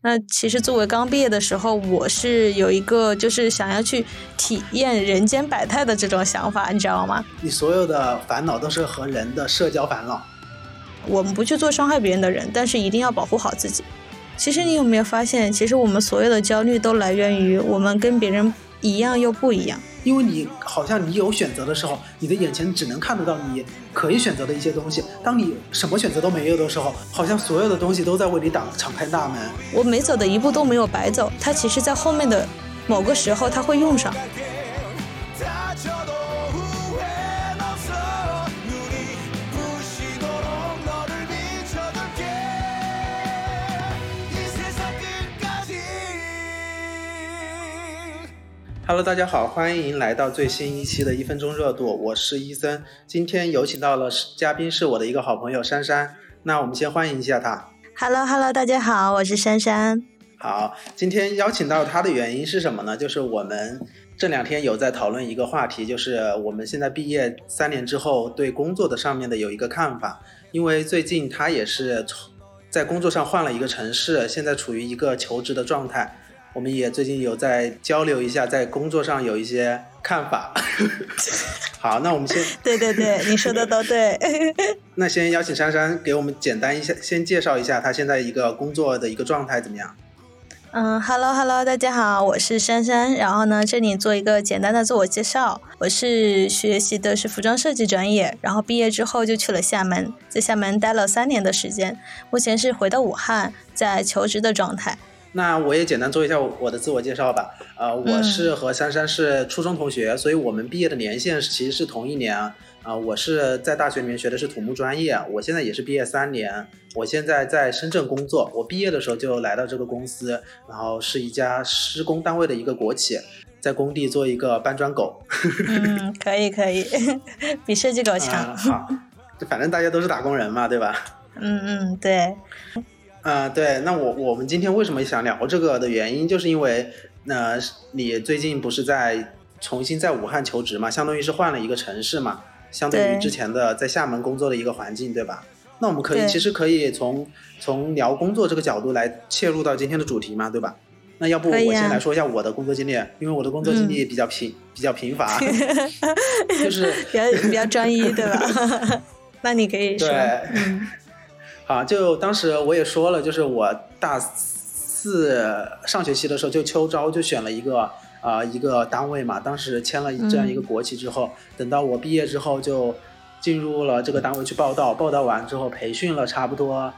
那其实作为刚毕业的时候，我是有一个就是想要去体验人间百态的这种想法，你知道吗？你所有的烦恼都是和人的社交烦恼。我们不去做伤害别人的人，但是一定要保护好自己。其实你有没有发现，其实我们所有的焦虑都来源于我们跟别人一样又不一样。因为你好像你有选择的时候，你的眼前只能看得到你可以选择的一些东西。当你什么选择都没有的时候，好像所有的东西都在为你挡敞开大门。我每走的一步都没有白走，它其实在后面的某个时候它会用上。Hello，大家好，欢迎来到最新一期的一分钟热度，我是伊森。今天有请到了嘉宾是我的一个好朋友珊珊，那我们先欢迎一下她。Hello，Hello，大家好，我是珊珊。好，今天邀请到她的原因是什么呢？就是我们这两天有在讨论一个话题，就是我们现在毕业三年之后对工作的上面的有一个看法。因为最近她也是在工作上换了一个城市，现在处于一个求职的状态。我们也最近有在交流一下，在工作上有一些看法。好，那我们先对对对，你说的都对。那先邀请珊珊给我们简单一下，先介绍一下她现在一个工作的一个状态怎么样？嗯，Hello Hello，大家好，我是珊珊。然后呢，这里做一个简单的自我介绍，我是学习的是服装设计专业，然后毕业之后就去了厦门，在厦门待了三年的时间，目前是回到武汉，在求职的状态。那我也简单做一下我的自我介绍吧。呃，我是和珊珊是初中同学，所以我们毕业的年限其实是同一年。啊，我是在大学里面学的是土木专业，我现在也是毕业三年。我现在在深圳工作，我毕业的时候就来到这个公司，然后是一家施工单位的一个国企，在工地做一个搬砖狗。嗯，可以可以，比设计狗 强。好，反正大家都是打工人嘛，对吧？嗯嗯，对。啊，对，那我我们今天为什么想聊这个的原因，就是因为，那你最近不是在重新在武汉求职嘛，相当于是换了一个城市嘛，相对于之前的在厦门工作的一个环境，对吧？那我们可以其实可以从从聊工作这个角度来切入到今天的主题嘛，对吧？那要不我先来说一下我的工作经历，因为我的工作经历比较平比较贫乏，就是比较比较专一，对吧？那你可以说。啊，就当时我也说了，就是我大四上学期的时候就秋招就选了一个啊一个单位嘛，当时签了这样一个国企之后，等到我毕业之后就进入了这个单位去报道，报道完之后培训了差不多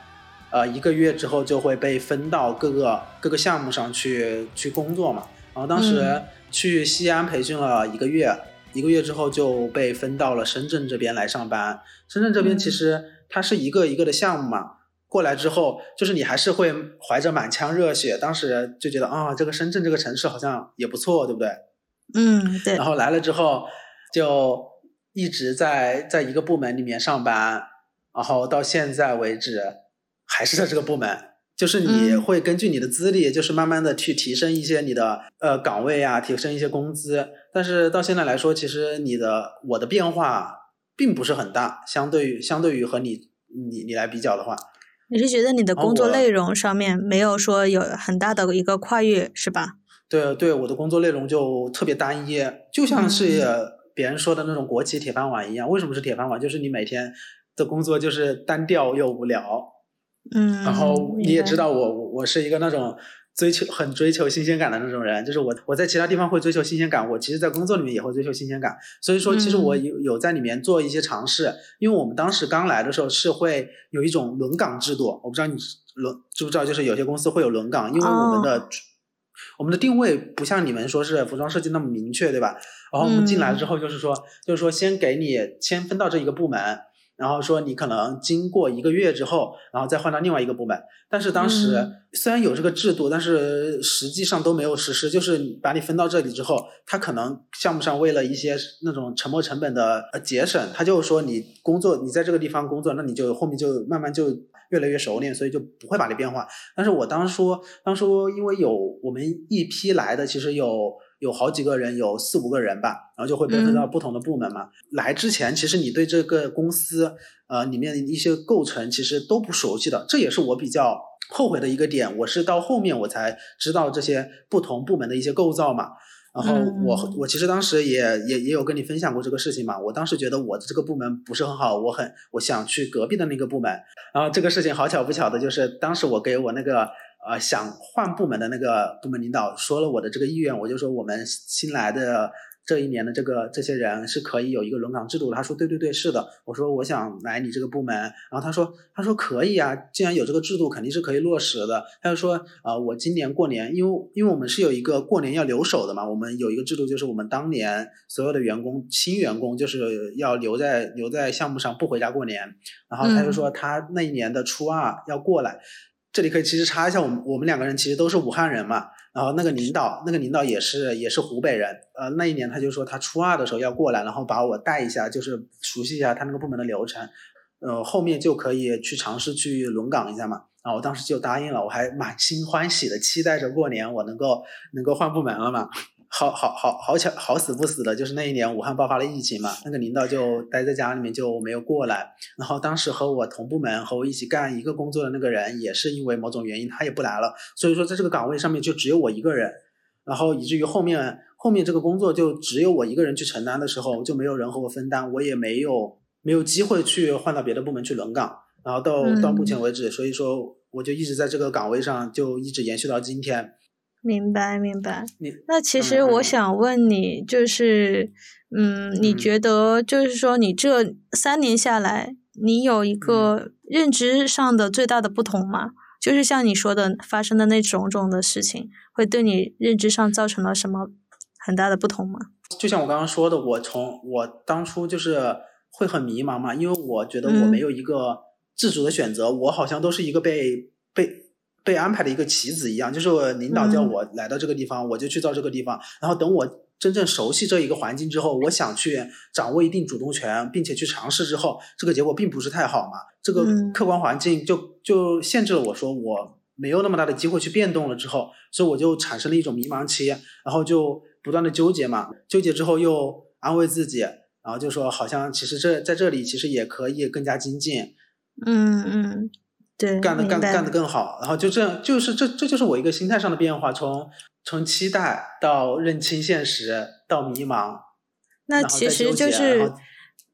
呃一个月之后就会被分到各个各个项目上去去工作嘛，然后当时去西安培训了一个月，一个月之后就被分到了深圳这边来上班，深圳这边其实。它是一个一个的项目嘛，过来之后，就是你还是会怀着满腔热血，当时就觉得啊，这个深圳这个城市好像也不错，对不对？嗯，对。然后来了之后，就一直在在一个部门里面上班，然后到现在为止还是在这个部门。就是你会根据你的资历，就是慢慢的去提升一些你的呃岗位啊，提升一些工资。但是到现在来说，其实你的我的变化。并不是很大，相对于相对于和你你你来比较的话，你是觉得你的工作内容上面没有说有很大的一个跨越，是吧？对对，我的工作内容就特别单一，就像是别人说的那种国企铁饭碗一样。为什么是铁饭碗？就是你每天的工作就是单调又无聊。嗯，然后你也知道我我是一个那种。追求很追求新鲜感的那种人，就是我。我在其他地方会追求新鲜感，我其实，在工作里面也会追求新鲜感。所以说，其实我有有在里面做一些尝试。因为我们当时刚来的时候是会有一种轮岗制度，我不知道你轮知不知道，就是有些公司会有轮岗，因为我们的我们的定位不像你们说是服装设计那么明确，对吧？然后我们进来之后，就是说，就是说，先给你先分到这一个部门。然后说你可能经过一个月之后，然后再换到另外一个部门。但是当时虽然有这个制度，但是实际上都没有实施。就是把你分到这里之后，他可能项目上为了一些那种沉没成本的呃节省，他就说你工作你在这个地方工作，那你就后面就慢慢就越来越熟练，所以就不会把你变化。但是我当初当初因为有我们一批来的，其实有。有好几个人，有四五个人吧，然后就会被分到不同的部门嘛。来之前，其实你对这个公司，呃，里面的一些构成其实都不熟悉的，这也是我比较后悔的一个点，我是到后面我才知道这些不同部门的一些构造嘛。然后我我其实当时也也也有跟你分享过这个事情嘛。我当时觉得我的这个部门不是很好，我很我想去隔壁的那个部门。然后这个事情好巧不巧的就是，当时我给我那个呃想换部门的那个部门领导说了我的这个意愿，我就说我们新来的。这一年的这个这些人是可以有一个轮岗制度的。他说：“对对对，是的。”我说：“我想来你这个部门。”然后他说：“他说可以啊，既然有这个制度，肯定是可以落实的。”他就说：“啊，我今年过年，因为因为我们是有一个过年要留守的嘛，我们有一个制度，就是我们当年所有的员工新员工就是要留在留在项目上不回家过年。然后他就说他那一年的初二要过来。这里可以其实查一下，我们我们两个人其实都是武汉人嘛。”然后那个领导，那个领导也是也是湖北人，呃，那一年他就说他初二的时候要过来，然后把我带一下，就是熟悉一下他那个部门的流程，呃，后面就可以去尝试去轮岗一下嘛。然后我当时就答应了，我还满心欢喜的期待着过年我能够能够换部门了嘛。好好好好巧好死不死的，就是那一年武汉爆发了疫情嘛，那个领导就待在家里面就没有过来。然后当时和我同部门和我一起干一个工作的那个人，也是因为某种原因他也不来了。所以说在这个岗位上面就只有我一个人，然后以至于后面后面这个工作就只有我一个人去承担的时候，就没有人和我分担，我也没有没有机会去换到别的部门去轮岗。然后到到目前为止，所以说我就一直在这个岗位上，就一直延续到今天。明白，明白。那其实我想问你，就是，嗯，你觉得就是说，你这三年下来，你有一个认知上的最大的不同吗？就是像你说的，发生的那种种的事情，会对你认知上造成了什么很大的不同吗？就像我刚刚说的，我从我当初就是会很迷茫嘛，因为我觉得我没有一个自主的选择，我好像都是一个被被。被安排的一个棋子一样，就是领导叫我来到这个地方，我就去到这个地方。然后等我真正熟悉这一个环境之后，我想去掌握一定主动权，并且去尝试之后，这个结果并不是太好嘛。这个客观环境就就限制了我说我没有那么大的机会去变动了。之后，所以我就产生了一种迷茫期，然后就不断的纠结嘛。纠结之后又安慰自己，然后就说好像其实这在这里其实也可以更加精进。嗯嗯。干的干干的更好，然后就这样，就是这这就是我一个心态上的变化，从从期待到认清现实到迷茫，那其实就是，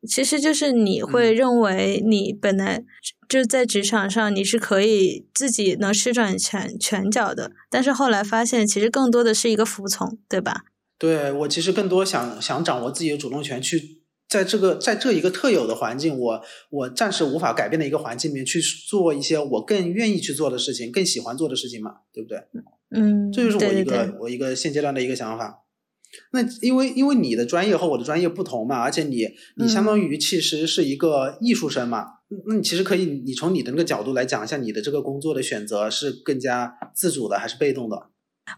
其实就是你会认为你本来就在职场上你是可以自己能施展拳拳脚的，但是后来发现其实更多的是一个服从，对吧？对我其实更多想想掌握自己的主动权去。在这个在这一个特有的环境，我我暂时无法改变的一个环境里面去做一些我更愿意去做的事情，更喜欢做的事情嘛，对不对？嗯，这就是我一个我一个现阶段的一个想法。那因为因为你的专业和我的专业不同嘛，而且你你相当于其实是一个艺术生嘛，那你其实可以你从你的那个角度来讲一下，你的这个工作的选择是更加自主的还是被动的？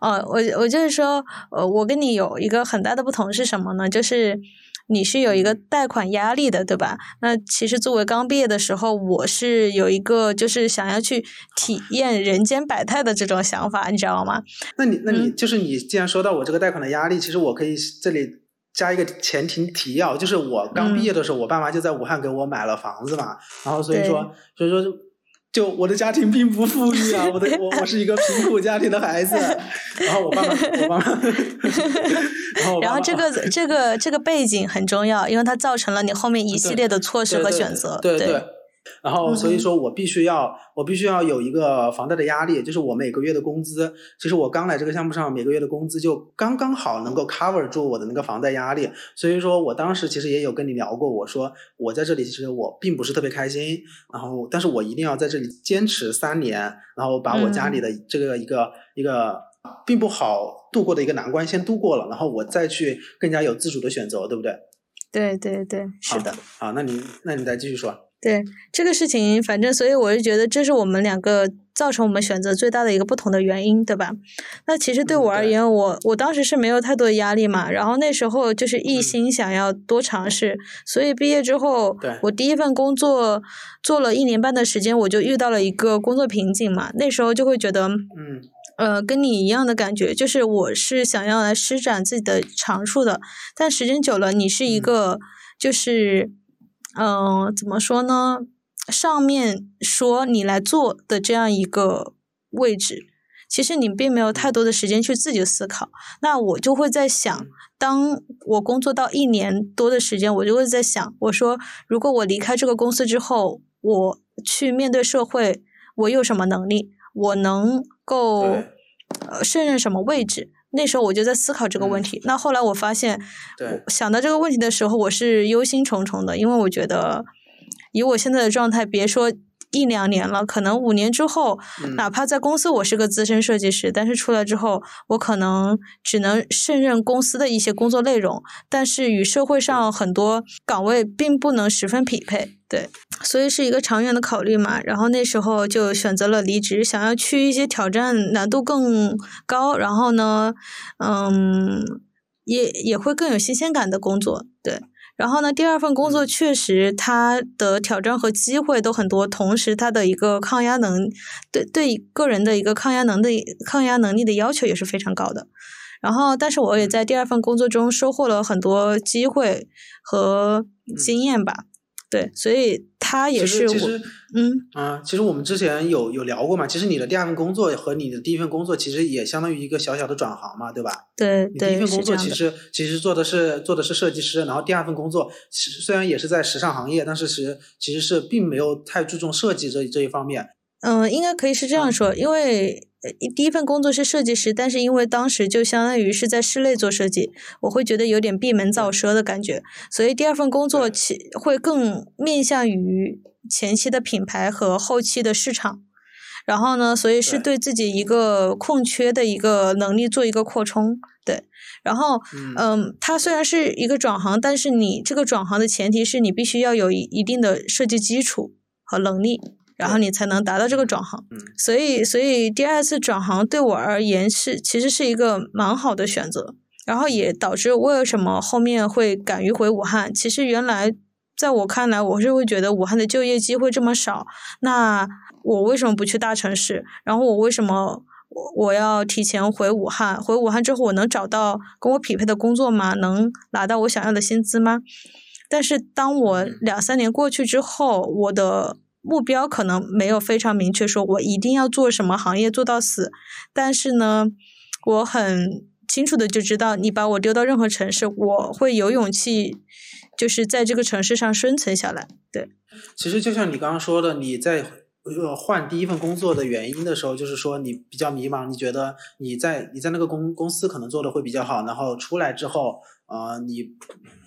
哦，我我就是说，呃，我跟你有一个很大的不同是什么呢？就是。你是有一个贷款压力的，对吧？那其实作为刚毕业的时候，我是有一个就是想要去体验人间百态的这种想法，你知道吗？那你那你就是你既然说到我这个贷款的压力，其实我可以这里加一个前提提要，就是我刚毕业的时候，我爸妈就在武汉给我买了房子嘛，然后所以说所以说。就我的家庭并不富裕啊，我的我我是一个贫苦家庭的孩子，然后我爸爸我爸妈，然后然后这个这个这个背景很重要，因为它造成了你后面一系列的措施和选择，对对。然后，所以说我必须要，我必须要有一个房贷的压力，就是我每个月的工资，其实我刚来这个项目上，每个月的工资就刚刚好能够 cover 住我的那个房贷压力。所以说我当时其实也有跟你聊过，我说我在这里其实我并不是特别开心，然后但是我一定要在这里坚持三年，然后把我家里的这个一个一个并不好度过的一个难关先度过了，然后我再去更加有自主的选择，对不对？对对对，是的。好，那你那你再继续说。对这个事情，反正所以我是觉得这是我们两个造成我们选择最大的一个不同的原因，对吧？那其实对我而言，我我当时是没有太多的压力嘛，然后那时候就是一心想要多尝试，所以毕业之后，我第一份工作做了一年半的时间，我就遇到了一个工作瓶颈嘛，那时候就会觉得，嗯，呃，跟你一样的感觉，就是我是想要来施展自己的长处的，但时间久了，你是一个就是。嗯，怎么说呢？上面说你来做的这样一个位置，其实你并没有太多的时间去自己思考。那我就会在想，当我工作到一年多的时间，我就会在想，我说如果我离开这个公司之后，我去面对社会，我有什么能力？我能够呃胜任什么位置？那时候我就在思考这个问题。那后来我发现，想到这个问题的时候，我是忧心忡忡的，因为我觉得以我现在的状态，别说。一两年了，可能五年之后，哪怕在公司我是个资深设计师，但是出来之后，我可能只能胜任公司的一些工作内容，但是与社会上很多岗位并不能十分匹配。对，所以是一个长远的考虑嘛。然后那时候就选择了离职，想要去一些挑战难度更高，然后呢，嗯，也也会更有新鲜感的工作。对。然后呢，第二份工作确实它的挑战和机会都很多，同时它的一个抗压能，对对个人的一个抗压能的抗压能力的要求也是非常高的。然后，但是我也在第二份工作中收获了很多机会和经验吧。对，所以他也是我，嗯啊，其实我们之前有有聊过嘛。其实你的第二份工作和你的第一份工作，其实也相当于一个小小的转行嘛，对吧？对对，第一份工作其实其实做的是做的是设计师，然后第二份工作虽然也是在时尚行业，但是其实其实是并没有太注重设计这这一方面。嗯，应该可以是这样说，因为。第一份工作是设计师，但是因为当时就相当于是在室内做设计，我会觉得有点闭门造车的感觉，所以第二份工作其会更面向于前期的品牌和后期的市场，然后呢，所以是对。自己一个空缺的一个能力做一个扩充，对，然后嗯，它虽然是一个转行，但是你这个转行的前提是你必须要有一定的设计基础和能力。然后你才能达到这个转行，所以所以第二次转行对我而言是其实是一个蛮好的选择，然后也导致为什么后面会敢于回武汉。其实原来在我看来，我是会觉得武汉的就业机会这么少，那我为什么不去大城市？然后我为什么我我要提前回武汉？回武汉之后我能找到跟我匹配的工作吗？能拿到我想要的薪资吗？但是当我两三年过去之后，我的。目标可能没有非常明确，说我一定要做什么行业做到死，但是呢，我很清楚的就知道，你把我丢到任何城市，我会有勇气，就是在这个城市上生存下来。对，其实就像你刚刚说的，你在换第一份工作的原因的时候，就是说你比较迷茫，你觉得你在你在那个公公司可能做的会比较好，然后出来之后。啊，你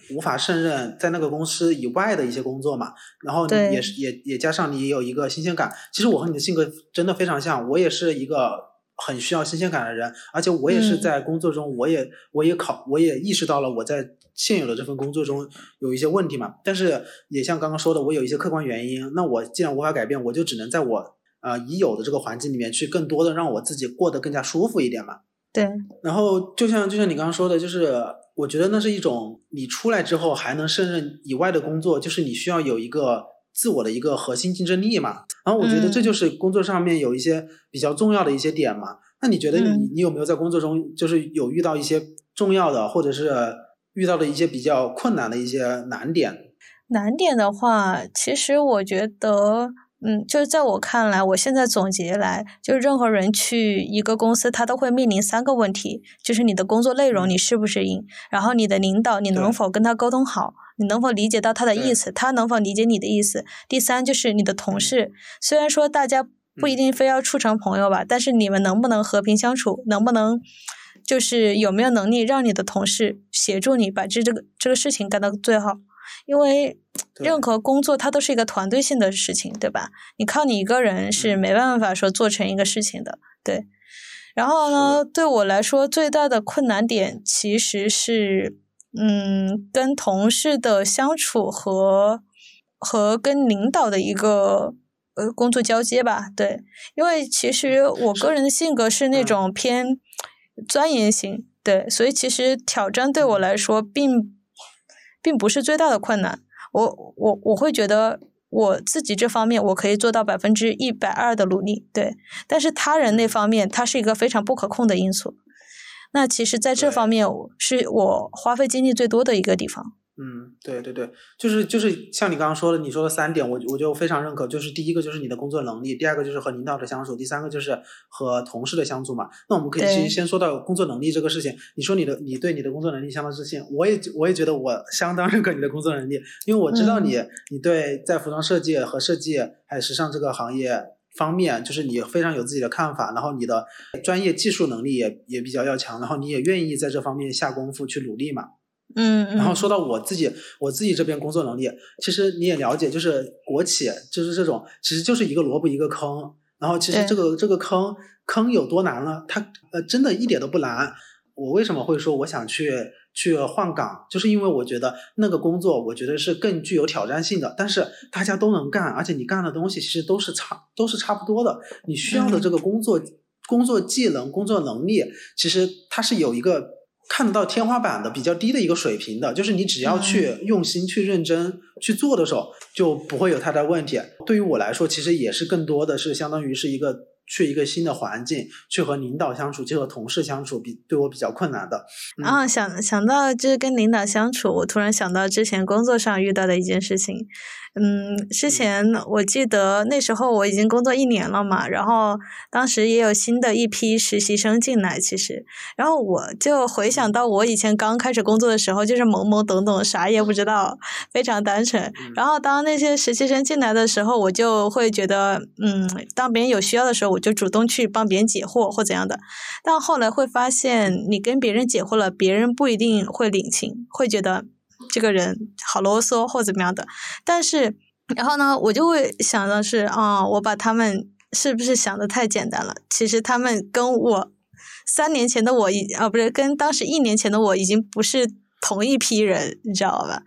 无法胜任在那个公司以外的一些工作嘛？然后也是也也加上你有一个新鲜感。其实我和你的性格真的非常像，我也是一个很需要新鲜感的人，而且我也是在工作中，我也我也考，我也意识到了我在现有的这份工作中有一些问题嘛。但是也像刚刚说的，我有一些客观原因。那我既然无法改变，我就只能在我呃已有的这个环境里面去更多的让我自己过得更加舒服一点嘛。对。然后就像就像你刚刚说的，就是。我觉得那是一种你出来之后还能胜任以外的工作，就是你需要有一个自我的一个核心竞争力嘛。然后我觉得这就是工作上面有一些比较重要的一些点嘛。那你觉得你你有没有在工作中就是有遇到一些重要的，或者是遇到的一些比较困难的一些难点？难点的话，其实我觉得。嗯，就是在我看来，我现在总结来，就是任何人去一个公司，他都会面临三个问题，就是你的工作内容你适不适应，然后你的领导你能否跟他沟通好，你能否理解到他的意思，他能否理解你的意思。第三就是你的同事，虽然说大家不一定非要处成朋友吧，但是你们能不能和平相处，能不能就是有没有能力让你的同事协助你把这这个这个事情干到最好。因为任何工作它都是一个团队性的事情，对吧？你靠你一个人是没办法说做成一个事情的，对。然后呢，对我来说最大的困难点其实是，嗯，跟同事的相处和和跟领导的一个呃工作交接吧，对。因为其实我个人的性格是那种偏钻研型，对，所以其实挑战对我来说并。并不是最大的困难，我我我会觉得我自己这方面我可以做到百分之一百二的努力，对。但是他人那方面，他是一个非常不可控的因素。那其实，在这方面是我花费精力最多的一个地方，嗯，对对对，就是就是像你刚刚说的，你说的三点，我我就非常认可。就是第一个就是你的工作能力，第二个就是和领导的相处，第三个就是和同事的相处嘛。那我们可以先先说到工作能力这个事情。你说你的你对你的工作能力相当自信，我也我也觉得我相当认可你的工作能力，因为我知道你你对在服装设计和设计还有时尚这个行业方面，就是你非常有自己的看法，然后你的专业技术能力也也比较要强，然后你也愿意在这方面下功夫去努力嘛。嗯，然后说到我自己，我自己这边工作能力，其实你也了解，就是国企就是这种，其实就是一个萝卜一个坑。然后其实这个这个坑坑有多难呢？它呃真的一点都不难。我为什么会说我想去去换岗？就是因为我觉得那个工作，我觉得是更具有挑战性的。但是大家都能干，而且你干的东西其实都是差都是差不多的。你需要的这个工作工作技能、工作能力，其实它是有一个。看得到天花板的比较低的一个水平的，就是你只要去用心、去认真去做的时候，就不会有太大问题。对于我来说，其实也是更多的是相当于是一个。去一个新的环境，去和领导相处，去和同事相处，比对我比较困难的。然后想想到就是跟领导相处，我突然想到之前工作上遇到的一件事情。嗯，之前我记得那时候我已经工作一年了嘛，然后当时也有新的一批实习生进来，其实，然后我就回想到我以前刚开始工作的时候，就是懵懵懂懂，啥也不知道，非常单纯。然后当那些实习生进来的时候，我就会觉得，嗯，当别人有需要的时候，我就主动去帮别人解惑或怎样的。但后来会发现，你跟别人解惑了，别人不一定会领情，会觉得。这个人好啰嗦或怎么样的，但是，然后呢，我就会想到是，啊，我把他们是不是想的太简单了？其实他们跟我三年前的我已啊，不是跟当时一年前的我已经不是同一批人，你知道吧？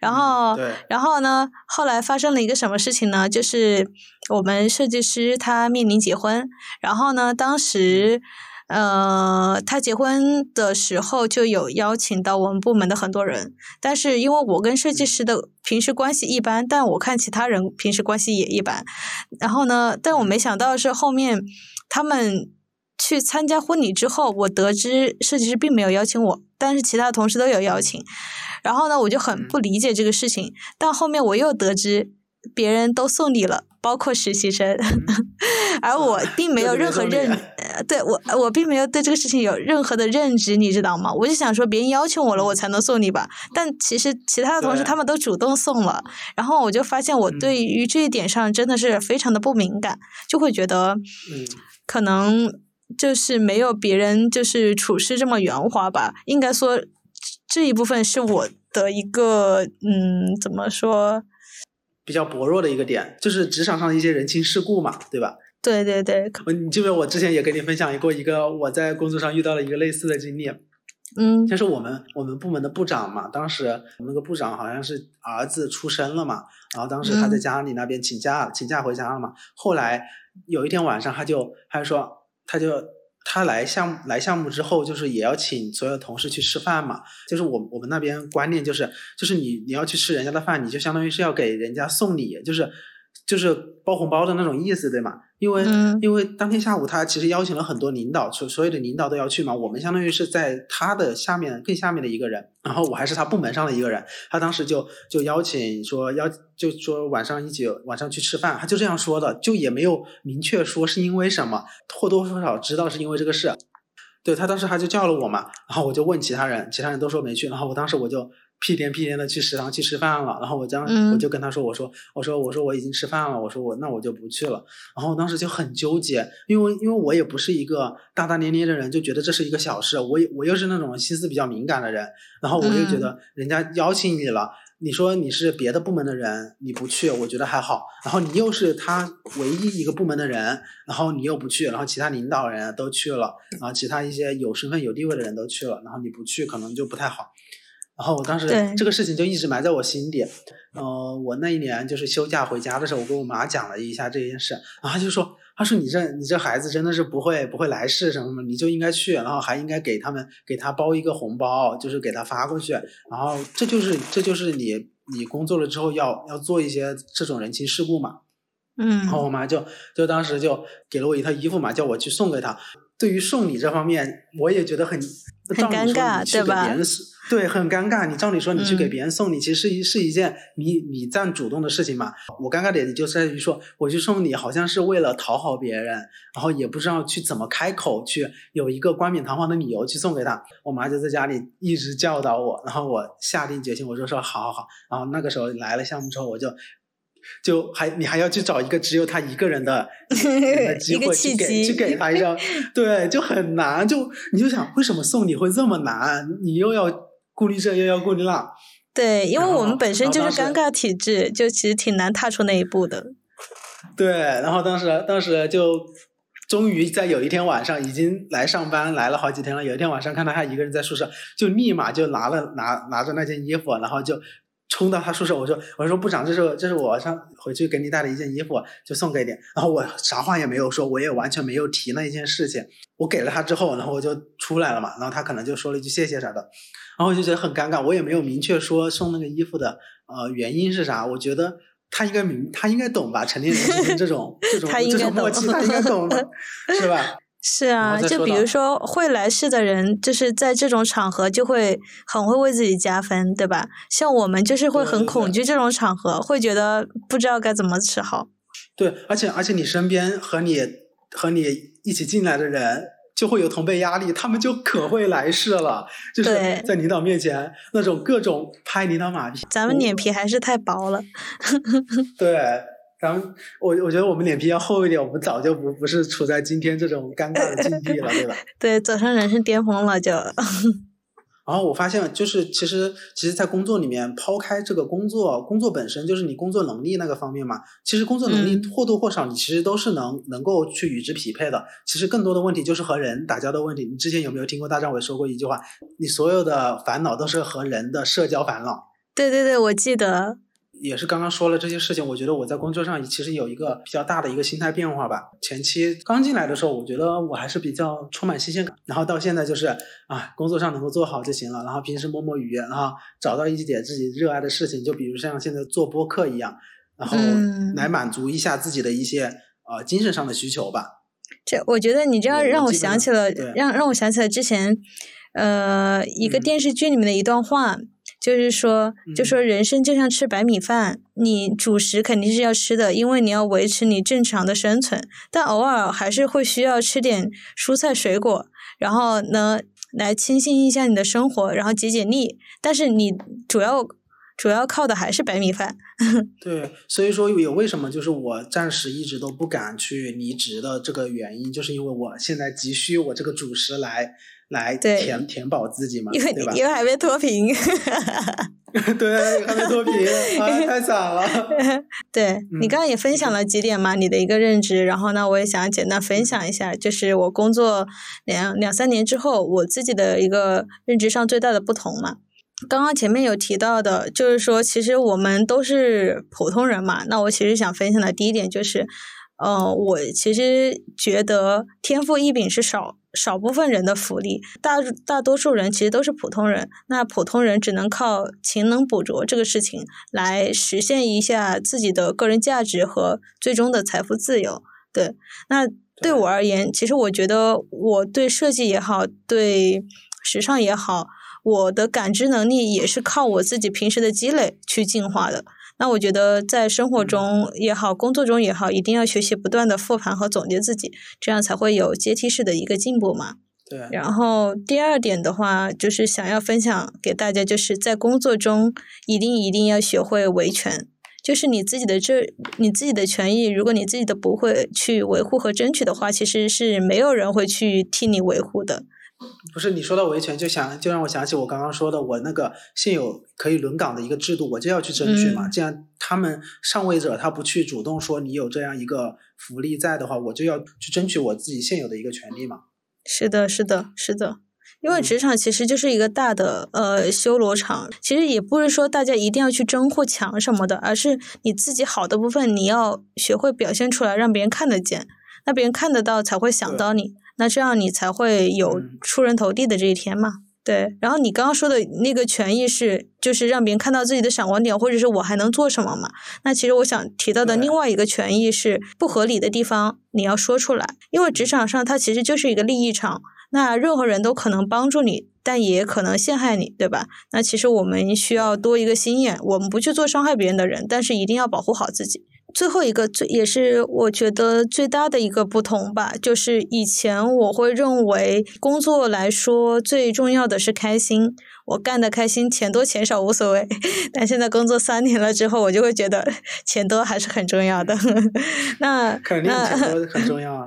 然后，然后呢，后来发生了一个什么事情呢？就是我们设计师他面临结婚，然后呢，当时。呃，他结婚的时候就有邀请到我们部门的很多人，但是因为我跟设计师的平时关系一般，但我看其他人平时关系也一般。然后呢，但我没想到是后面他们去参加婚礼之后，我得知设计师并没有邀请我，但是其他同事都有邀请。然后呢，我就很不理解这个事情，但后面我又得知别人都送礼了。包括实习生，而我并没有任何认，对我我并没有对这个事情有任何的认知，你知道吗？我就想说，别人邀请我了，我才能送你吧。但其实其他的同事他们都主动送了，然后我就发现我对于这一点上真的是非常的不敏感，就会觉得，可能就是没有别人就是处事这么圆滑吧。应该说这一部分是我的一个嗯，怎么说？比较薄弱的一个点，就是职场上的一些人情世故嘛，对吧？对对对。你记得我之前也跟你分享过一个我在工作上遇到了一个类似的经历。嗯。就是我们我们部门的部长嘛，当时我们那个部长好像是儿子出生了嘛，然后当时他在家里那边请假，请假回家了嘛。后来有一天晚上，他就他就说他就。他来项目来项目之后，就是也要请所有同事去吃饭嘛。就是我我们那边观念就是，就是你你要去吃人家的饭，你就相当于是要给人家送礼，就是。就是包红包的那种意思，对吗？因为因为当天下午他其实邀请了很多领导，所所有的领导都要去嘛。我们相当于是在他的下面更下面的一个人，然后我还是他部门上的一个人。他当时就就邀请说邀就说晚上一起晚上去吃饭，他就这样说的，就也没有明确说是因为什么，或多或少知道是因为这个事。对他当时他就叫了我嘛，然后我就问其他人，其他人都说没去，然后我当时我就。屁颠屁颠的去食堂去吃饭了，然后我这样我就跟他说，我说我说我说我已经吃饭了，我说我那我就不去了。然后当时就很纠结，因为因为我也不是一个大大咧咧的人，就觉得这是一个小事。我我又是那种心思比较敏感的人，然后我又觉得人家邀请你了，你说你是别的部门的人，你不去，我觉得还好。然后你又是他唯一一个部门的人，然后你又不去，然后其他领导人都去了，然后其他一些有身份有地位的人都去了，然后你不去，可能就不太好。然后我当时这个事情就一直埋在我心底。呃，我那一年就是休假回家的时候，我跟我妈讲了一下这件事，然后她就说：“她说你这你这孩子真的是不会不会来事什么什么，你就应该去，然后还应该给他们给他包一个红包，就是给他发过去。然后这就是这就是你你工作了之后要要做一些这种人情世故嘛。”嗯。然后我妈就就当时就给了我一套衣服嘛，叫我去送给他。对于送礼这方面，我也觉得很很尴尬，对吧？对，很尴尬。你照理说，你去给别人送礼，其实是一是一件你你占主动的事情嘛。我尴尬点就在于说，我去送礼，好像是为了讨好别人，然后也不知道去怎么开口去有一个冠冕堂皇的理由去送给他。我妈就在家里一直教导我，然后我下定决心，我就说好好好。然后那个时候来了项目之后，我就就还你还要去找一个只有他一个人的 机会去给去给他一张，对，就很难。就你就想，为什么送礼会这么难？你又要。顾虑这又要顾虑那，对，因为我们本身就是尴尬体质，就其实挺难踏出那一步的。对，然后当时当时就终于在有一天晚上，已经来上班来了好几天了。有一天晚上看到他一个人在宿舍，就立马就拿了拿拿着那件衣服，然后就冲到他宿舍。我说我说部长，这是这是我上回去给你带的一件衣服，就送给你。然后我啥话也没有说，我也完全没有提那一件事情。我给了他之后，然后我就出来了嘛。然后他可能就说了一句谢谢啥的。然后我就觉得很尴尬，我也没有明确说送那个衣服的呃原因是啥。我觉得他应该明，他应该懂吧？成年人之间这种这种 这种默契，他应该懂，是吧？是啊，就比如说会来事的人，就是在这种场合就会很会为自己加分，对吧？像我们就是会很恐惧这种场合，会觉得不知道该怎么吃好。对，而且而且你身边和你和你一起进来的人。就会有同辈压力，他们就可会来事了，就是在领导面前那种各种拍领导马屁。咱们脸皮还是太薄了。对，咱们我我觉得我们脸皮要厚一点，我们早就不不是处在今天这种尴尬的境地了，对吧？对，走上人生巅峰了就。然后我发现，就是其实，其实，在工作里面，抛开这个工作，工作本身就是你工作能力那个方面嘛。其实工作能力或多或少，你其实都是能能够去与之匹配的。其实更多的问题就是和人打交道问题。你之前有没有听过大张伟说过一句话？你所有的烦恼都是和人的社交烦恼。对对对，我记得。也是刚刚说了这些事情，我觉得我在工作上其实有一个比较大的一个心态变化吧。前期刚进来的时候，我觉得我还是比较充满新鲜感，然后到现在就是啊，工作上能够做好就行了，然后平时摸摸鱼，然后找到一点自己热爱的事情，就比如像现在做播客一样，然后来满足一下自己的一些呃精神上的需求吧。这我觉得你这样让我想起了，让让我想起了之前呃一个电视剧里面的一段话。就是说，就说人生就像吃白米饭，你主食肯定是要吃的，因为你要维持你正常的生存。但偶尔还是会需要吃点蔬菜水果，然后呢，来清新一下你的生活，然后解解腻。但是你主要主要靠的还是白米饭。对，所以说也为什么就是我暂时一直都不敢去离职的这个原因，就是因为我现在急需我这个主食来。来填填饱自己嘛，因为因为还没脱贫，对，还没脱贫，太惨了。对你刚刚也分享了几点嘛，你的一个认知，然后呢，我也想简单分享一下，就是我工作两两三年之后，我自己的一个认知上最大的不同嘛。刚刚前面有提到的，就是说其实我们都是普通人嘛，那我其实想分享的第一点就是。嗯，我其实觉得天赋异禀是少少部分人的福利，大大多数人其实都是普通人。那普通人只能靠勤能补拙这个事情来实现一下自己的个人价值和最终的财富自由。对，那对我而言，其实我觉得我对设计也好，对时尚也好，我的感知能力也是靠我自己平时的积累去进化的。那我觉得在生活中也好，工作中也好，一定要学习不断的复盘和总结自己，这样才会有阶梯式的一个进步嘛。对。然后第二点的话，就是想要分享给大家，就是在工作中一定一定要学会维权，就是你自己的这你自己的权益，如果你自己都不会去维护和争取的话，其实是没有人会去替你维护的。不是你说到维权，就想就让我想起我刚刚说的，我那个现有可以轮岗的一个制度，我就要去争取嘛。既然他们上位者他不去主动说你有这样一个福利在的话，我就要去争取我自己现有的一个权利嘛。是的，是的，是的。因为职场其实就是一个大的呃修罗场，其实也不是说大家一定要去争或抢什么的，而是你自己好的部分你要学会表现出来，让别人看得见，那别人看得到才会想到你。那这样你才会有出人头地的这一天嘛？对，然后你刚刚说的那个权益是，就是让别人看到自己的闪光点，或者是我还能做什么嘛？那其实我想提到的另外一个权益是，不合理的地方你要说出来，因为职场上它其实就是一个利益场，那任何人都可能帮助你，但也可能陷害你，对吧？那其实我们需要多一个心眼，我们不去做伤害别人的人，但是一定要保护好自己。最后一个最也是我觉得最大的一个不同吧，就是以前我会认为工作来说最重要的是开心，我干的开心，钱多钱少无所谓。但现在工作三年了之后，我就会觉得 钱多还是很重要的。那肯定钱多很重要啊。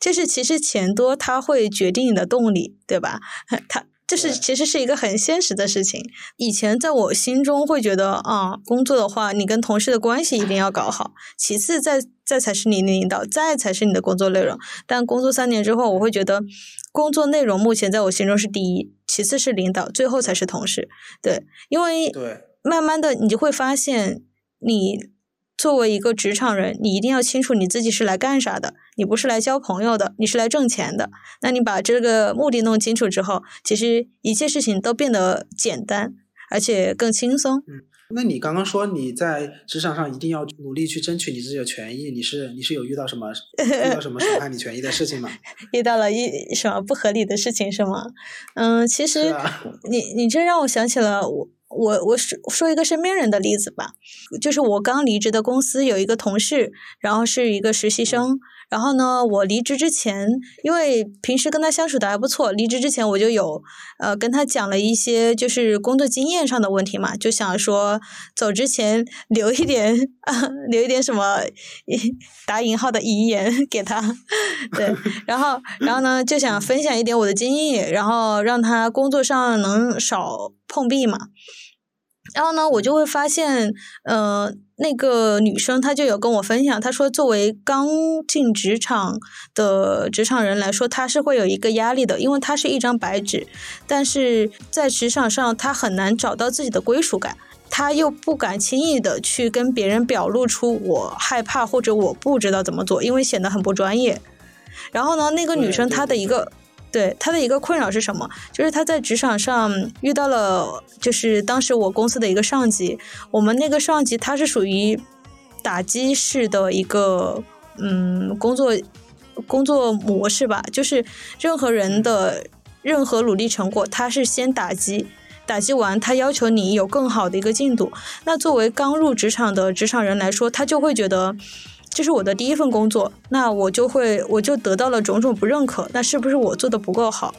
就是其实钱多，它会决定你的动力，对吧？它。就是其实是一个很现实的事情。以前在我心中会觉得啊，工作的话，你跟同事的关系一定要搞好，其次再再才是你的领导，再才是你的工作内容。但工作三年之后，我会觉得工作内容目前在我心中是第一，其次是领导，最后才是同事。对，因为慢慢的你就会发现你。作为一个职场人，你一定要清楚你自己是来干啥的。你不是来交朋友的，你是来挣钱的。那你把这个目的弄清楚之后，其实一切事情都变得简单，而且更轻松。嗯，那你刚刚说你在职场上一定要努力去争取你自己的权益，你是你是有遇到什么 遇到什么损害你权益的事情吗？遇到了一什么不合理的事情是吗？嗯，其实你你这让我想起了我。我我说说一个身边人的例子吧，就是我刚离职的公司有一个同事，然后是一个实习生，然后呢，我离职之前，因为平时跟他相处的还不错，离职之前我就有呃跟他讲了一些就是工作经验上的问题嘛，就想说走之前留一点 留一点什么打引号的遗言给他，对，然后然后呢就想分享一点我的经验，然后让他工作上能少碰壁嘛。然后呢，我就会发现，呃，那个女生她就有跟我分享，她说，作为刚进职场的职场人来说，她是会有一个压力的，因为她是一张白纸，但是在职场上她很难找到自己的归属感，她又不敢轻易的去跟别人表露出我害怕或者我不知道怎么做，因为显得很不专业。然后呢，那个女生她的一个。对他的一个困扰是什么？就是他在职场上遇到了，就是当时我公司的一个上级，我们那个上级他是属于打击式的一个嗯工作工作模式吧，就是任何人的任何努力成果，他是先打击，打击完他要求你有更好的一个进度。那作为刚入职场的职场人来说，他就会觉得。这是我的第一份工作，那我就会我就得到了种种不认可，那是不是我做的不够好？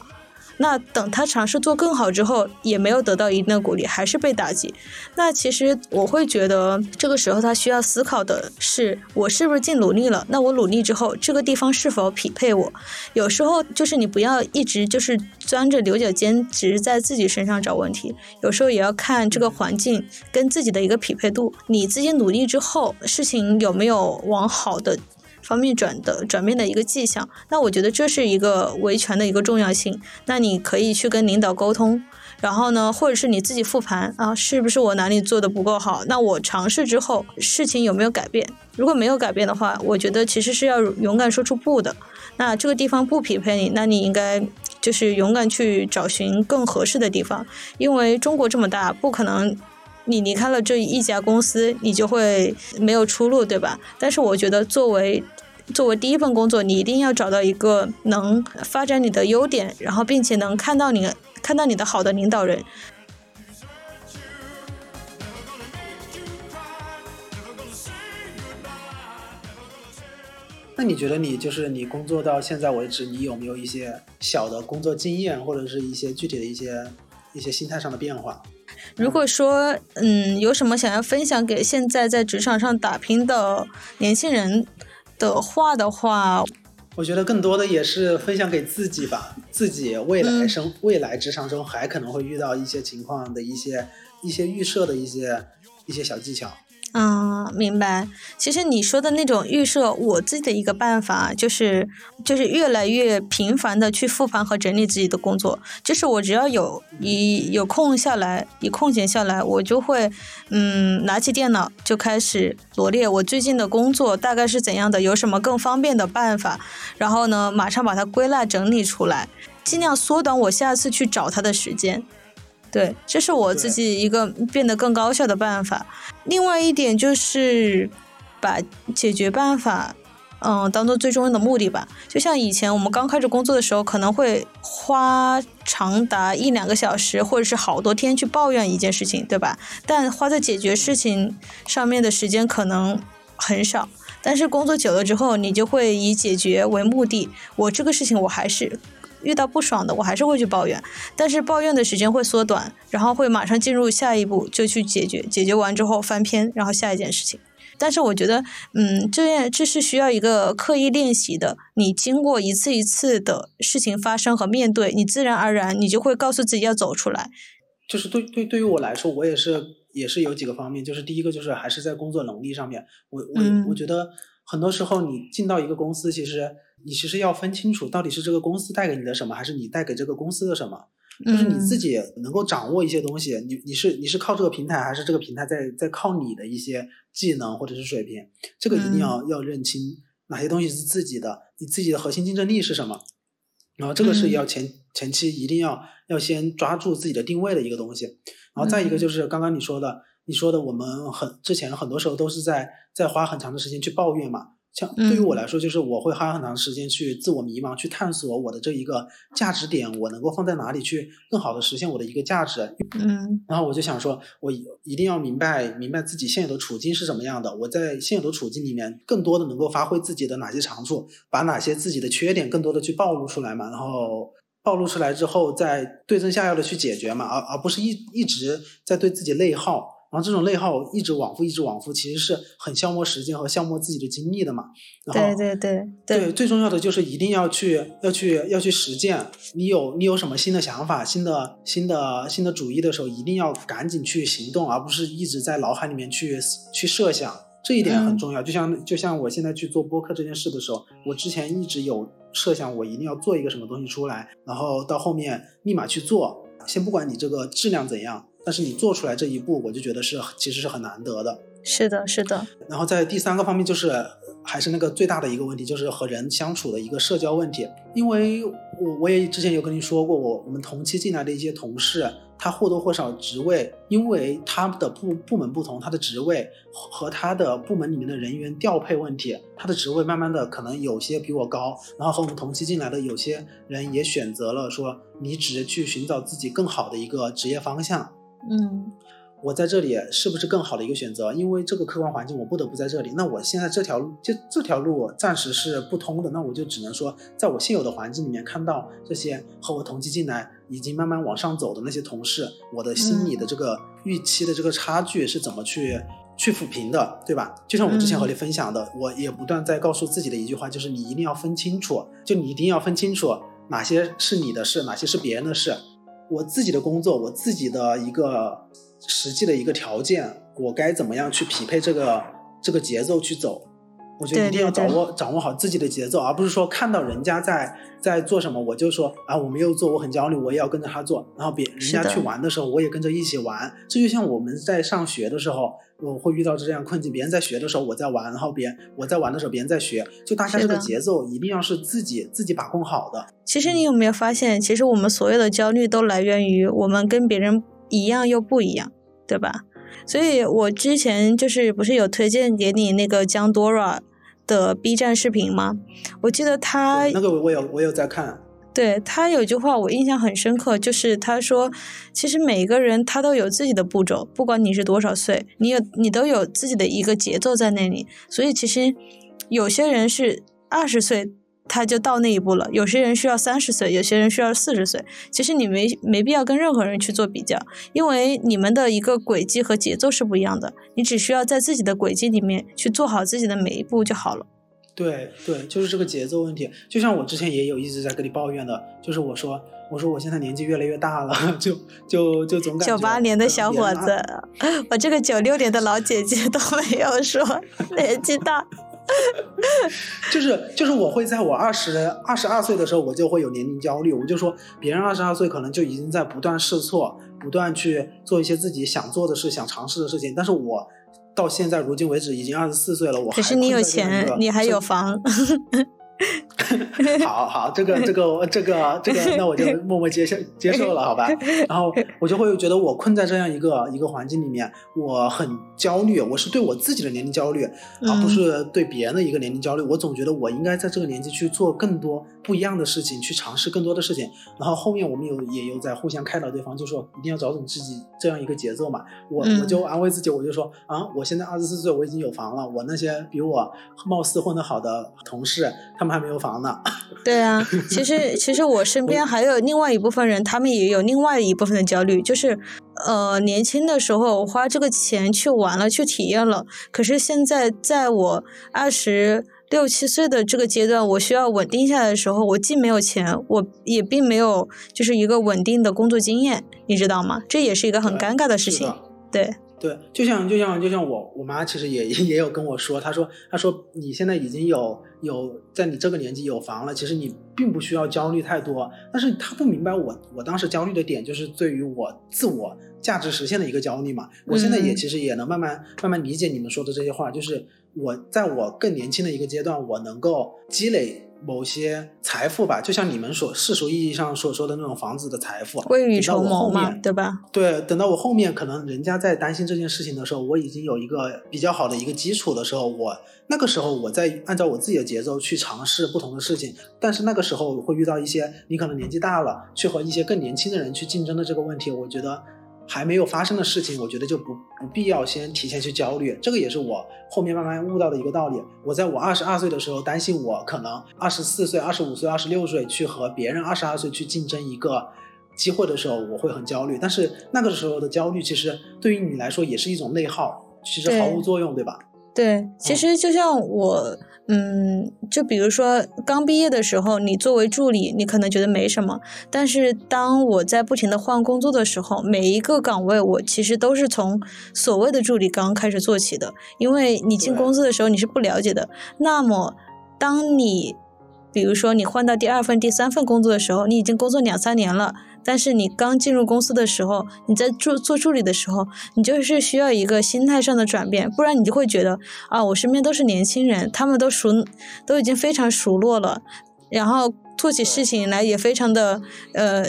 那等他尝试做更好之后，也没有得到一定的鼓励，还是被打击。那其实我会觉得，这个时候他需要思考的是，我是不是尽努力了？那我努力之后，这个地方是否匹配我？有时候就是你不要一直就是钻着牛角尖，只是在自己身上找问题。有时候也要看这个环境跟自己的一个匹配度。你自己努力之后，事情有没有往好的？方面转的转变的一个迹象，那我觉得这是一个维权的一个重要性。那你可以去跟领导沟通，然后呢，或者是你自己复盘啊，是不是我哪里做的不够好？那我尝试之后，事情有没有改变？如果没有改变的话，我觉得其实是要勇敢说出不的。那这个地方不匹配你，那你应该就是勇敢去找寻更合适的地方，因为中国这么大，不可能。你离开了这一家公司，你就会没有出路，对吧？但是我觉得，作为作为第一份工作，你一定要找到一个能发展你的优点，然后并且能看到你看到你的好的领导人。那你觉得，你就是你工作到现在为止，你有没有一些小的工作经验，或者是一些具体的一些一些心态上的变化？如果说，嗯，有什么想要分享给现在在职场上打拼的年轻人的话的话，我觉得更多的也是分享给自己吧，自己未来生未来职场中还可能会遇到一些情况的一些一些预设的一些一些小技巧。嗯，明白。其实你说的那种预设，我自己的一个办法就是，就是越来越频繁的去复盘和整理自己的工作。就是我只要有一有空下来，一空闲下来，我就会，嗯，拿起电脑就开始罗列我最近的工作大概是怎样的，有什么更方便的办法，然后呢，马上把它归纳整理出来。尽量缩短我下次去找他的时间。对，这是我自己一个变得更高效的办法。另外一点就是把解决办法。嗯，当做最重要的目的吧。就像以前我们刚开始工作的时候，可能会花长达一两个小时，或者是好多天去抱怨一件事情，对吧？但花在解决事情上面的时间可能很少。但是工作久了之后，你就会以解决为目的。我这个事情我还是遇到不爽的，我还是会去抱怨，但是抱怨的时间会缩短，然后会马上进入下一步，就去解决。解决完之后翻篇，然后下一件事情。但是我觉得，嗯，这样这是需要一个刻意练习的。你经过一次一次的事情发生和面对，你自然而然你就会告诉自己要走出来。就是对对对于我来说，我也是也是有几个方面。就是第一个就是还是在工作能力上面，我我我觉得很多时候你进到一个公司，其实你其实要分清楚到底是这个公司带给你的什么，还是你带给这个公司的什么。就是你自己能够掌握一些东西，你你是你是靠这个平台，还是这个平台在在靠你的一些技能或者是水平？这个一定要要认清哪些东西是自己的，你自己的核心竞争力是什么？然后这个是要前前期一定要要先抓住自己的定位的一个东西。然后再一个就是刚刚你说的，你说的我们很之前很多时候都是在在花很长的时间去抱怨嘛。像对于我来说，就是我会花很长时间去自我迷茫，去探索我的这一个价值点，我能够放在哪里去更好的实现我的一个价值。嗯，然后我就想说，我一定要明白明白自己现有的处境是什么样的，我在现有的处境里面，更多的能够发挥自己的哪些长处，把哪些自己的缺点更多的去暴露出来嘛，然后暴露出来之后，再对症下药的去解决嘛，而而不是一一直在对自己内耗。然后这种内耗一直往复，一直往复，其实是很消磨时间和消磨自己的精力的嘛。然后对对对对，最重要的就是一定要去要去要去实践。你有你有什么新的想法、新的新的新的主意的时候，一定要赶紧去行动，而不是一直在脑海里面去去设想。这一点很重要。就像就像我现在去做播客这件事的时候，我之前一直有设想，我一定要做一个什么东西出来，然后到后面立马去做。先不管你这个质量怎样。但是你做出来这一步，我就觉得是其实是很难得的。是的，是的。然后在第三个方面，就是还是那个最大的一个问题，就是和人相处的一个社交问题。因为我我也之前有跟您说过，我我们同期进来的一些同事，他或多或少职位，因为他的部部门不同，他的职位和他的部门里面的人员调配问题，他的职位慢慢的可能有些比我高，然后和我们同期进来的有些人也选择了说离职去寻找自己更好的一个职业方向。嗯，我在这里是不是更好的一个选择？因为这个客观环境，我不得不在这里。那我现在这条路，就这条路暂时是不通的，那我就只能说，在我现有的环境里面，看到这些和我同期进来、已经慢慢往上走的那些同事，我的心里的这个预期的这个差距是怎么去去抚平的，对吧？就像我之前和你分享的，我也不断在告诉自己的一句话，就是你一定要分清楚，就你一定要分清楚哪些是你的事，哪些是别人的事。我自己的工作，我自己的一个实际的一个条件，我该怎么样去匹配这个这个节奏去走？我觉得一定要掌握掌握好自己的节奏，而不是说看到人家在在做什么，我就说啊我没有做，我很焦虑，我也要跟着他做。然后别人家去玩的时候，我也跟着一起玩。这就像我们在上学的时候，我会遇到这样困境：别人在学的时候我在玩，然后别人我在玩的时候别人在学。就大家这个节奏一定要是自己自己把控好的。其实你有没有发现，其实我们所有的焦虑都来源于我们跟别人一样又不一样，对吧？所以我之前就是不是有推荐给你那个江 Dora。的 B 站视频吗？我记得他那个我有我有在看，对他有句话我印象很深刻，就是他说，其实每个人他都有自己的步骤，不管你是多少岁，你有你都有自己的一个节奏在那里，所以其实有些人是二十岁。他就到那一步了。有些人需要三十岁，有些人需要四十岁。其实你没没必要跟任何人去做比较，因为你们的一个轨迹和节奏是不一样的。你只需要在自己的轨迹里面去做好自己的每一步就好了。对对，就是这个节奏问题。就像我之前也有一直在跟你抱怨的，就是我说我说我现在年纪越来越大了，就就就总感觉九八年的小伙子，我这个九六年的老姐姐都没有说年纪大。就是就是我会在我二十二十二岁的时候，我就会有年龄焦虑。我就说，别人二十二岁可能就已经在不断试错，不断去做一些自己想做的事、想尝试的事情。但是我到现在如今为止已经二十四岁了，我可是你有钱，你还有房。好好，这个这个这个这个，那我就 默默接受接受了，好吧。然后我就会觉得我困在这样一个一个环境里面，我很焦虑。我是对我自己的年龄焦虑，而不是对别人的一个年龄焦虑。我总觉得我应该在这个年纪去做更多不一样的事情，去尝试更多的事情。然后后面我们有也有在互相开导对方，就说一定要找准自己这样一个节奏嘛。我我就安慰自己，我就说啊，我现在二十四岁，我已经有房了。我那些比我貌似混得好的同事，他们还没有房呢。对啊，其实其实我身边还有另外一部分人，他们也有另外一部分的焦虑，就是呃年轻的时候花这个钱去玩了，去体验了，可是现在在我二十六七岁的这个阶段，我需要稳定下来的时候，我既没有钱，我也并没有就是一个稳定的工作经验，你知道吗？这也是一个很尴尬的事情，对。对，就像就像就像我我妈其实也也有跟我说，她说她说你现在已经有有在你这个年纪有房了，其实你并不需要焦虑太多。但是她不明白我我当时焦虑的点就是对于我自我价值实现的一个焦虑嘛。我现在也其实也能慢慢慢慢理解你们说的这些话，就是我在我更年轻的一个阶段，我能够积累。某些财富吧，就像你们所世俗意义上所说的那种房子的财富，未雨绸缪嘛，对吧？对，等到我后面可能人家在担心这件事情的时候，我已经有一个比较好的一个基础的时候，我那个时候我在按照我自己的节奏去尝试不同的事情，但是那个时候会遇到一些你可能年纪大了，去和一些更年轻的人去竞争的这个问题，我觉得。还没有发生的事情，我觉得就不不必要先提前去焦虑。这个也是我后面慢慢悟到的一个道理。我在我二十二岁的时候，担心我可能二十四岁、二十五岁、二十六岁去和别人二十二岁去竞争一个机会的时候，我会很焦虑。但是那个时候的焦虑，其实对于你来说也是一种内耗，其实毫无作用，对吧？对，其实就像我。嗯，就比如说刚毕业的时候，你作为助理，你可能觉得没什么。但是当我在不停的换工作的时候，每一个岗位我其实都是从所谓的助理刚开始做起的。因为你进公司的时候你是不了解的。那么，当你比如说你换到第二份、第三份工作的时候，你已经工作两三年了。但是你刚进入公司的时候，你在做做助理的时候，你就是需要一个心态上的转变，不然你就会觉得啊，我身边都是年轻人，他们都熟，都已经非常熟络了，然后做起事情来也非常的呃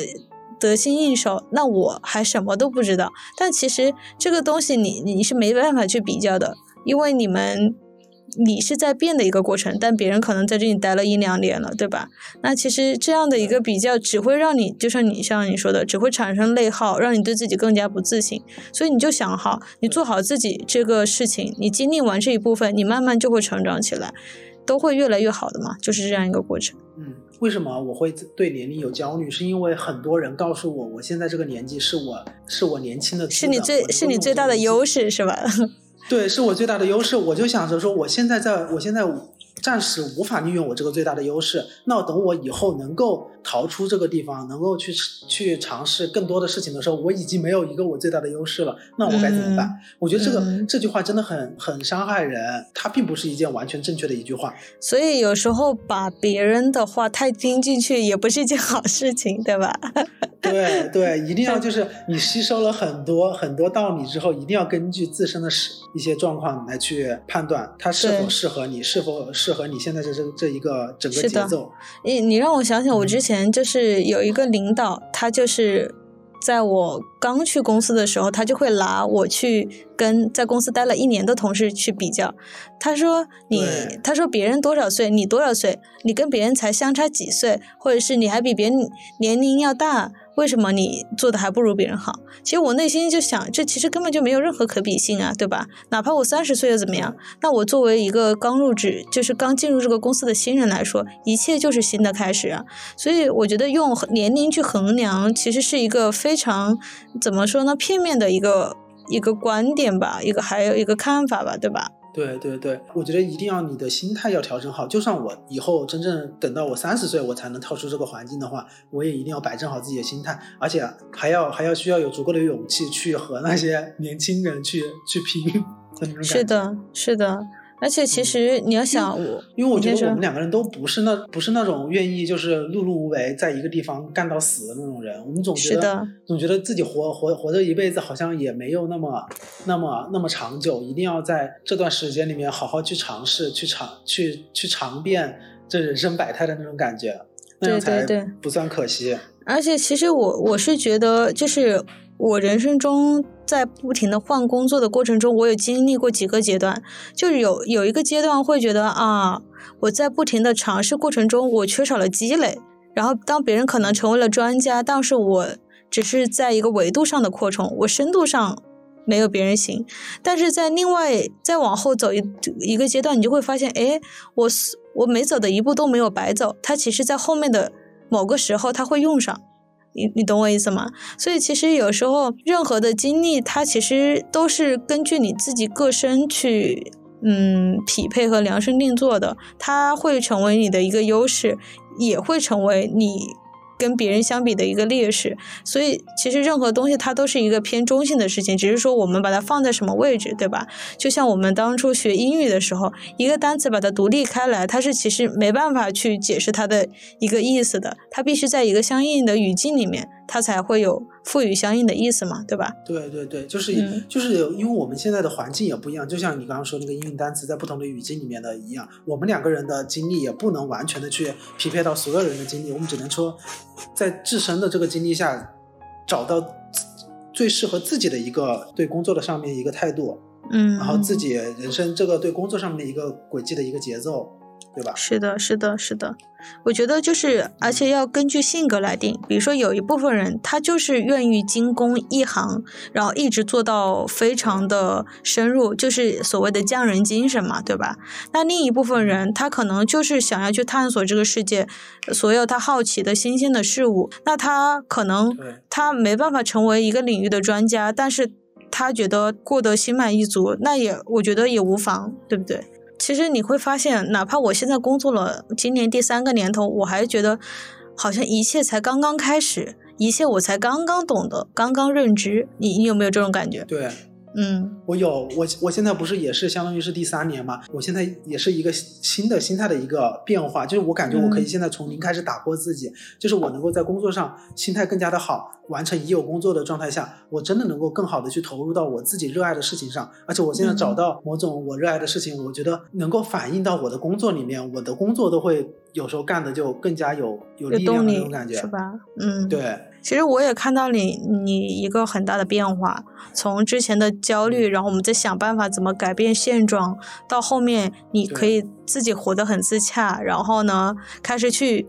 得心应手，那我还什么都不知道。但其实这个东西你你是没办法去比较的，因为你们。你是在变的一个过程，但别人可能在这里待了一两年了，对吧？那其实这样的一个比较，只会让你，就像你像你说的，只会产生内耗，让你对自己更加不自信。所以你就想好，你做好自己这个事情，你经历完这一部分，你慢慢就会成长起来，都会越来越好的嘛，就是这样一个过程。嗯，为什么我会对年龄有焦虑？是因为很多人告诉我，我现在这个年纪是我是我年轻的，是你最是你最大的优势，是吧？对，是我最大的优势。我就想着说，我现在在，我现在暂时无法利用我这个最大的优势。那等我以后能够逃出这个地方，能够去去尝试更多的事情的时候，我已经没有一个我最大的优势了。那我该怎么办？我觉得这个这句话真的很很伤害人，它并不是一件完全正确的一句话。所以有时候把别人的话太听进去，也不是一件好事情，对吧？对对，一定要就是你吸收了很多很多道理之后，一定要根据自身的实一些状况来去判断它是否适合你，是否适合你现在这这这一个整个节奏。你你让我想想，我之前就是有一个领导，他就是在我刚去公司的时候，他就会拿我去跟在公司待了一年的同事去比较。他说你，他说别人多少岁，你多少岁，你跟别人才相差几岁，或者是你还比别人年龄要大。为什么你做的还不如别人好？其实我内心就想，这其实根本就没有任何可比性啊，对吧？哪怕我三十岁又怎么样？那我作为一个刚入职，就是刚进入这个公司的新人来说，一切就是新的开始啊。所以我觉得用年龄去衡量，其实是一个非常怎么说呢，片面的一个一个观点吧，一个还有一个看法吧，对吧？对对对，我觉得一定要你的心态要调整好。就算我以后真正等到我三十岁，我才能跳出这个环境的话，我也一定要摆正好自己的心态，而且还要还要需要有足够的勇气去和那些年轻人去去拼。是的，是的。而且其实你要想我，因为我觉得我们两个人都不是那不是那种愿意就是碌碌无为，在一个地方干到死的那种人。我们总觉得总觉得自己活活活着一辈子好像也没有那么那么那么长久，一定要在这段时间里面好好去尝试，去尝去去尝遍。这人生百态的那种感觉，那样才不算可惜。而且其实我我是觉得，就是我人生中在不停的换工作的过程中，我有经历过几个阶段，就是有有一个阶段会觉得啊，我在不停的尝试过程中，我缺少了积累。然后当别人可能成为了专家，但是我只是在一个维度上的扩充，我深度上没有别人行。但是在另外再往后走一一个阶段，你就会发现，哎，我我每走的一步都没有白走，它其实在后面的某个时候它会用上。你你懂我意思吗？所以其实有时候任何的经历，它其实都是根据你自己个身去嗯匹配和量身定做的，它会成为你的一个优势。也会成为你跟别人相比的一个劣势，所以其实任何东西它都是一个偏中性的事情，只是说我们把它放在什么位置，对吧？就像我们当初学英语的时候，一个单词把它独立开来，它是其实没办法去解释它的一个意思的，它必须在一个相应的语境里面。它才会有赋予相应的意思嘛，对吧？对对对，就是就是因为我们现在的环境也不一样，就像你刚刚说那个英语单词在不同的语境里面的一样，我们两个人的经历也不能完全的去匹配到所有人的经历，我们只能说在自身的这个经历下找到最适合自己的一个对工作的上面一个态度，嗯，然后自己人生这个对工作上面的一个轨迹的一个节奏。对吧？是的，是的，是的。我觉得就是，而且要根据性格来定。比如说，有一部分人他就是愿意精工一行，然后一直做到非常的深入，就是所谓的匠人精神嘛，对吧？那另一部分人他可能就是想要去探索这个世界，所有他好奇的新鲜的事物。那他可能他没办法成为一个领域的专家，但是他觉得过得心满意足，那也我觉得也无妨，对不对？其实你会发现，哪怕我现在工作了今年第三个年头，我还觉得好像一切才刚刚开始，一切我才刚刚懂得，刚刚认知。你你有没有这种感觉？对。嗯，我有我我现在不是也是相当于是第三年嘛？我现在也是一个新的心态的一个变化，就是我感觉我可以现在从零开始打破自己，就是我能够在工作上心态更加的好，完成已有工作的状态下，我真的能够更好的去投入到我自己热爱的事情上，而且我现在找到某种我热爱的事情，我觉得能够反映到我的工作里面，我的工作都会有时候干的就更加有有力量那种感觉，是吧？嗯，对。其实我也看到你，你一个很大的变化，从之前的焦虑，然后我们在想办法怎么改变现状，到后面你可以自己活得很自洽，然后呢，开始去。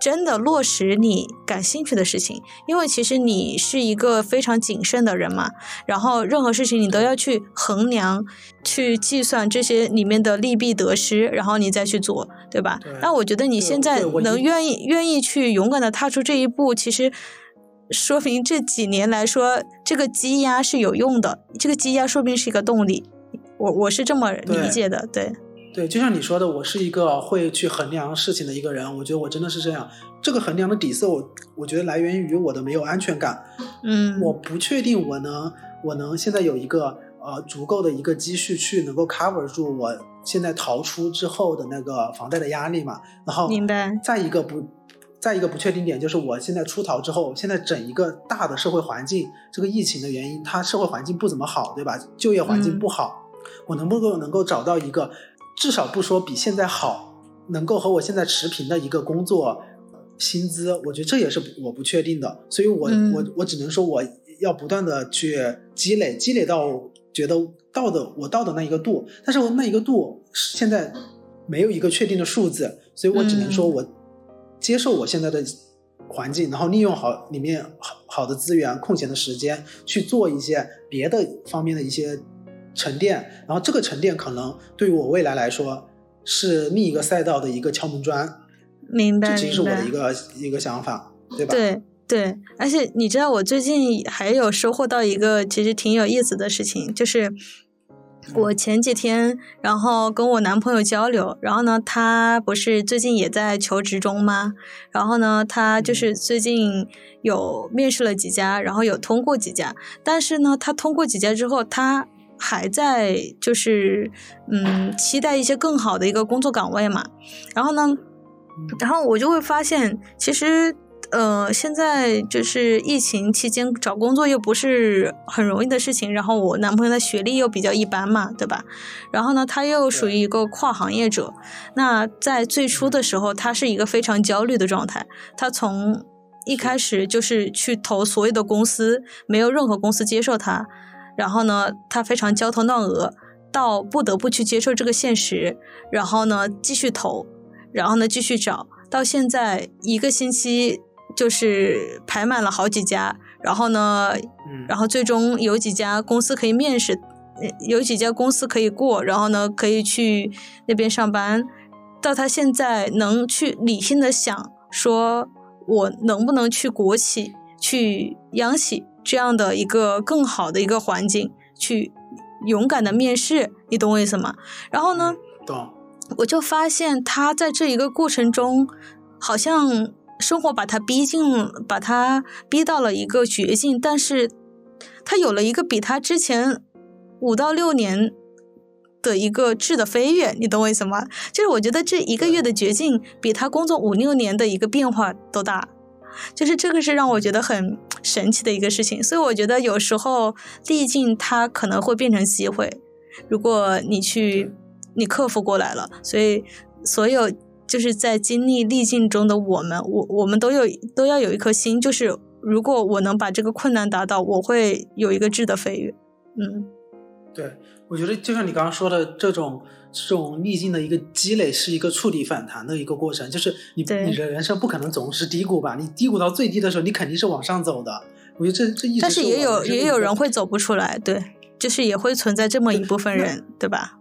真的落实你感兴趣的事情，因为其实你是一个非常谨慎的人嘛，然后任何事情你都要去衡量、去计算这些里面的利弊得失，然后你再去做，对吧？那我觉得你现在能愿意愿意去勇敢的踏出这一步，其实说明这几年来说，这个积压是有用的，这个积压说不定是一个动力，我我是这么理解的，对。对，就像你说的，我是一个会去衡量事情的一个人。我觉得我真的是这样。这个衡量的底色，我我觉得来源于我的没有安全感。嗯，我不确定我能我能现在有一个呃足够的一个积蓄去能够 cover 住我现在逃出之后的那个房贷的压力嘛。然后，明白。再一个不，再一个不确定点就是我现在出逃之后，现在整一个大的社会环境，这个疫情的原因，它社会环境不怎么好，对吧？就业环境不好，我能不能能够找到一个？至少不说比现在好，能够和我现在持平的一个工作薪资，我觉得这也是我不确定的，所以我我我只能说我要不断的去积累，积累到觉得到的我到的那一个度，但是我那一个度现在没有一个确定的数字，所以我只能说我接受我现在的环境，然后利用好里面好好的资源、空闲的时间去做一些别的方面的一些。沉淀，然后这个沉淀可能对于我未来来说是另一个赛道的一个敲门砖。明白，这其实是我的一个一个想法，对吧？对对，而且你知道，我最近还有收获到一个其实挺有意思的事情，就是我前几天然后跟我男朋友交流，然后呢，他不是最近也在求职中吗？然后呢，他就是最近有面试了几家，然后有通过几家，但是呢，他通过几家之后，他还在就是嗯，期待一些更好的一个工作岗位嘛。然后呢，然后我就会发现，其实呃，现在就是疫情期间找工作又不是很容易的事情，然后我男朋友的学历又比较一般嘛，对吧？然后呢，他又属于一个跨行业者，那在最初的时候，他是一个非常焦虑的状态。他从一开始就是去投所有的公司，没有任何公司接受他，然后呢，他非常焦头烂额，到不得不去接受这个现实，然后呢，继续投，然后呢，继续找到现在一个星期。就是排满了好几家，然后呢，然后最终有几家公司可以面试，有几家公司可以过，然后呢可以去那边上班。到他现在能去理性的想，说我能不能去国企、去央企这样的一个更好的一个环境去勇敢的面试，你懂我意思吗？然后呢，懂。我就发现他在这一个过程中，好像。生活把他逼进，把他逼到了一个绝境，但是他有了一个比他之前五到六年的一个质的飞跃，你懂我意思吗？就是我觉得这一个月的绝境比他工作五六年的一个变化都大，就是这个是让我觉得很神奇的一个事情。所以我觉得有时候历尽它可能会变成机会，如果你去你克服过来了，所以所有。就是在经历逆境中的我们，我我们都有都要有一颗心，就是如果我能把这个困难达到，我会有一个质的飞跃。嗯，对，我觉得就像你刚刚说的，这种这种逆境的一个积累，是一个触底反弹的一个过程。就是你你的人生不可能总是低谷吧？你低谷到最低的时候，你肯定是往上走的。我觉得这这一直但是也有也有人会走不出来，对，就是也会存在这么一部分人，对吧？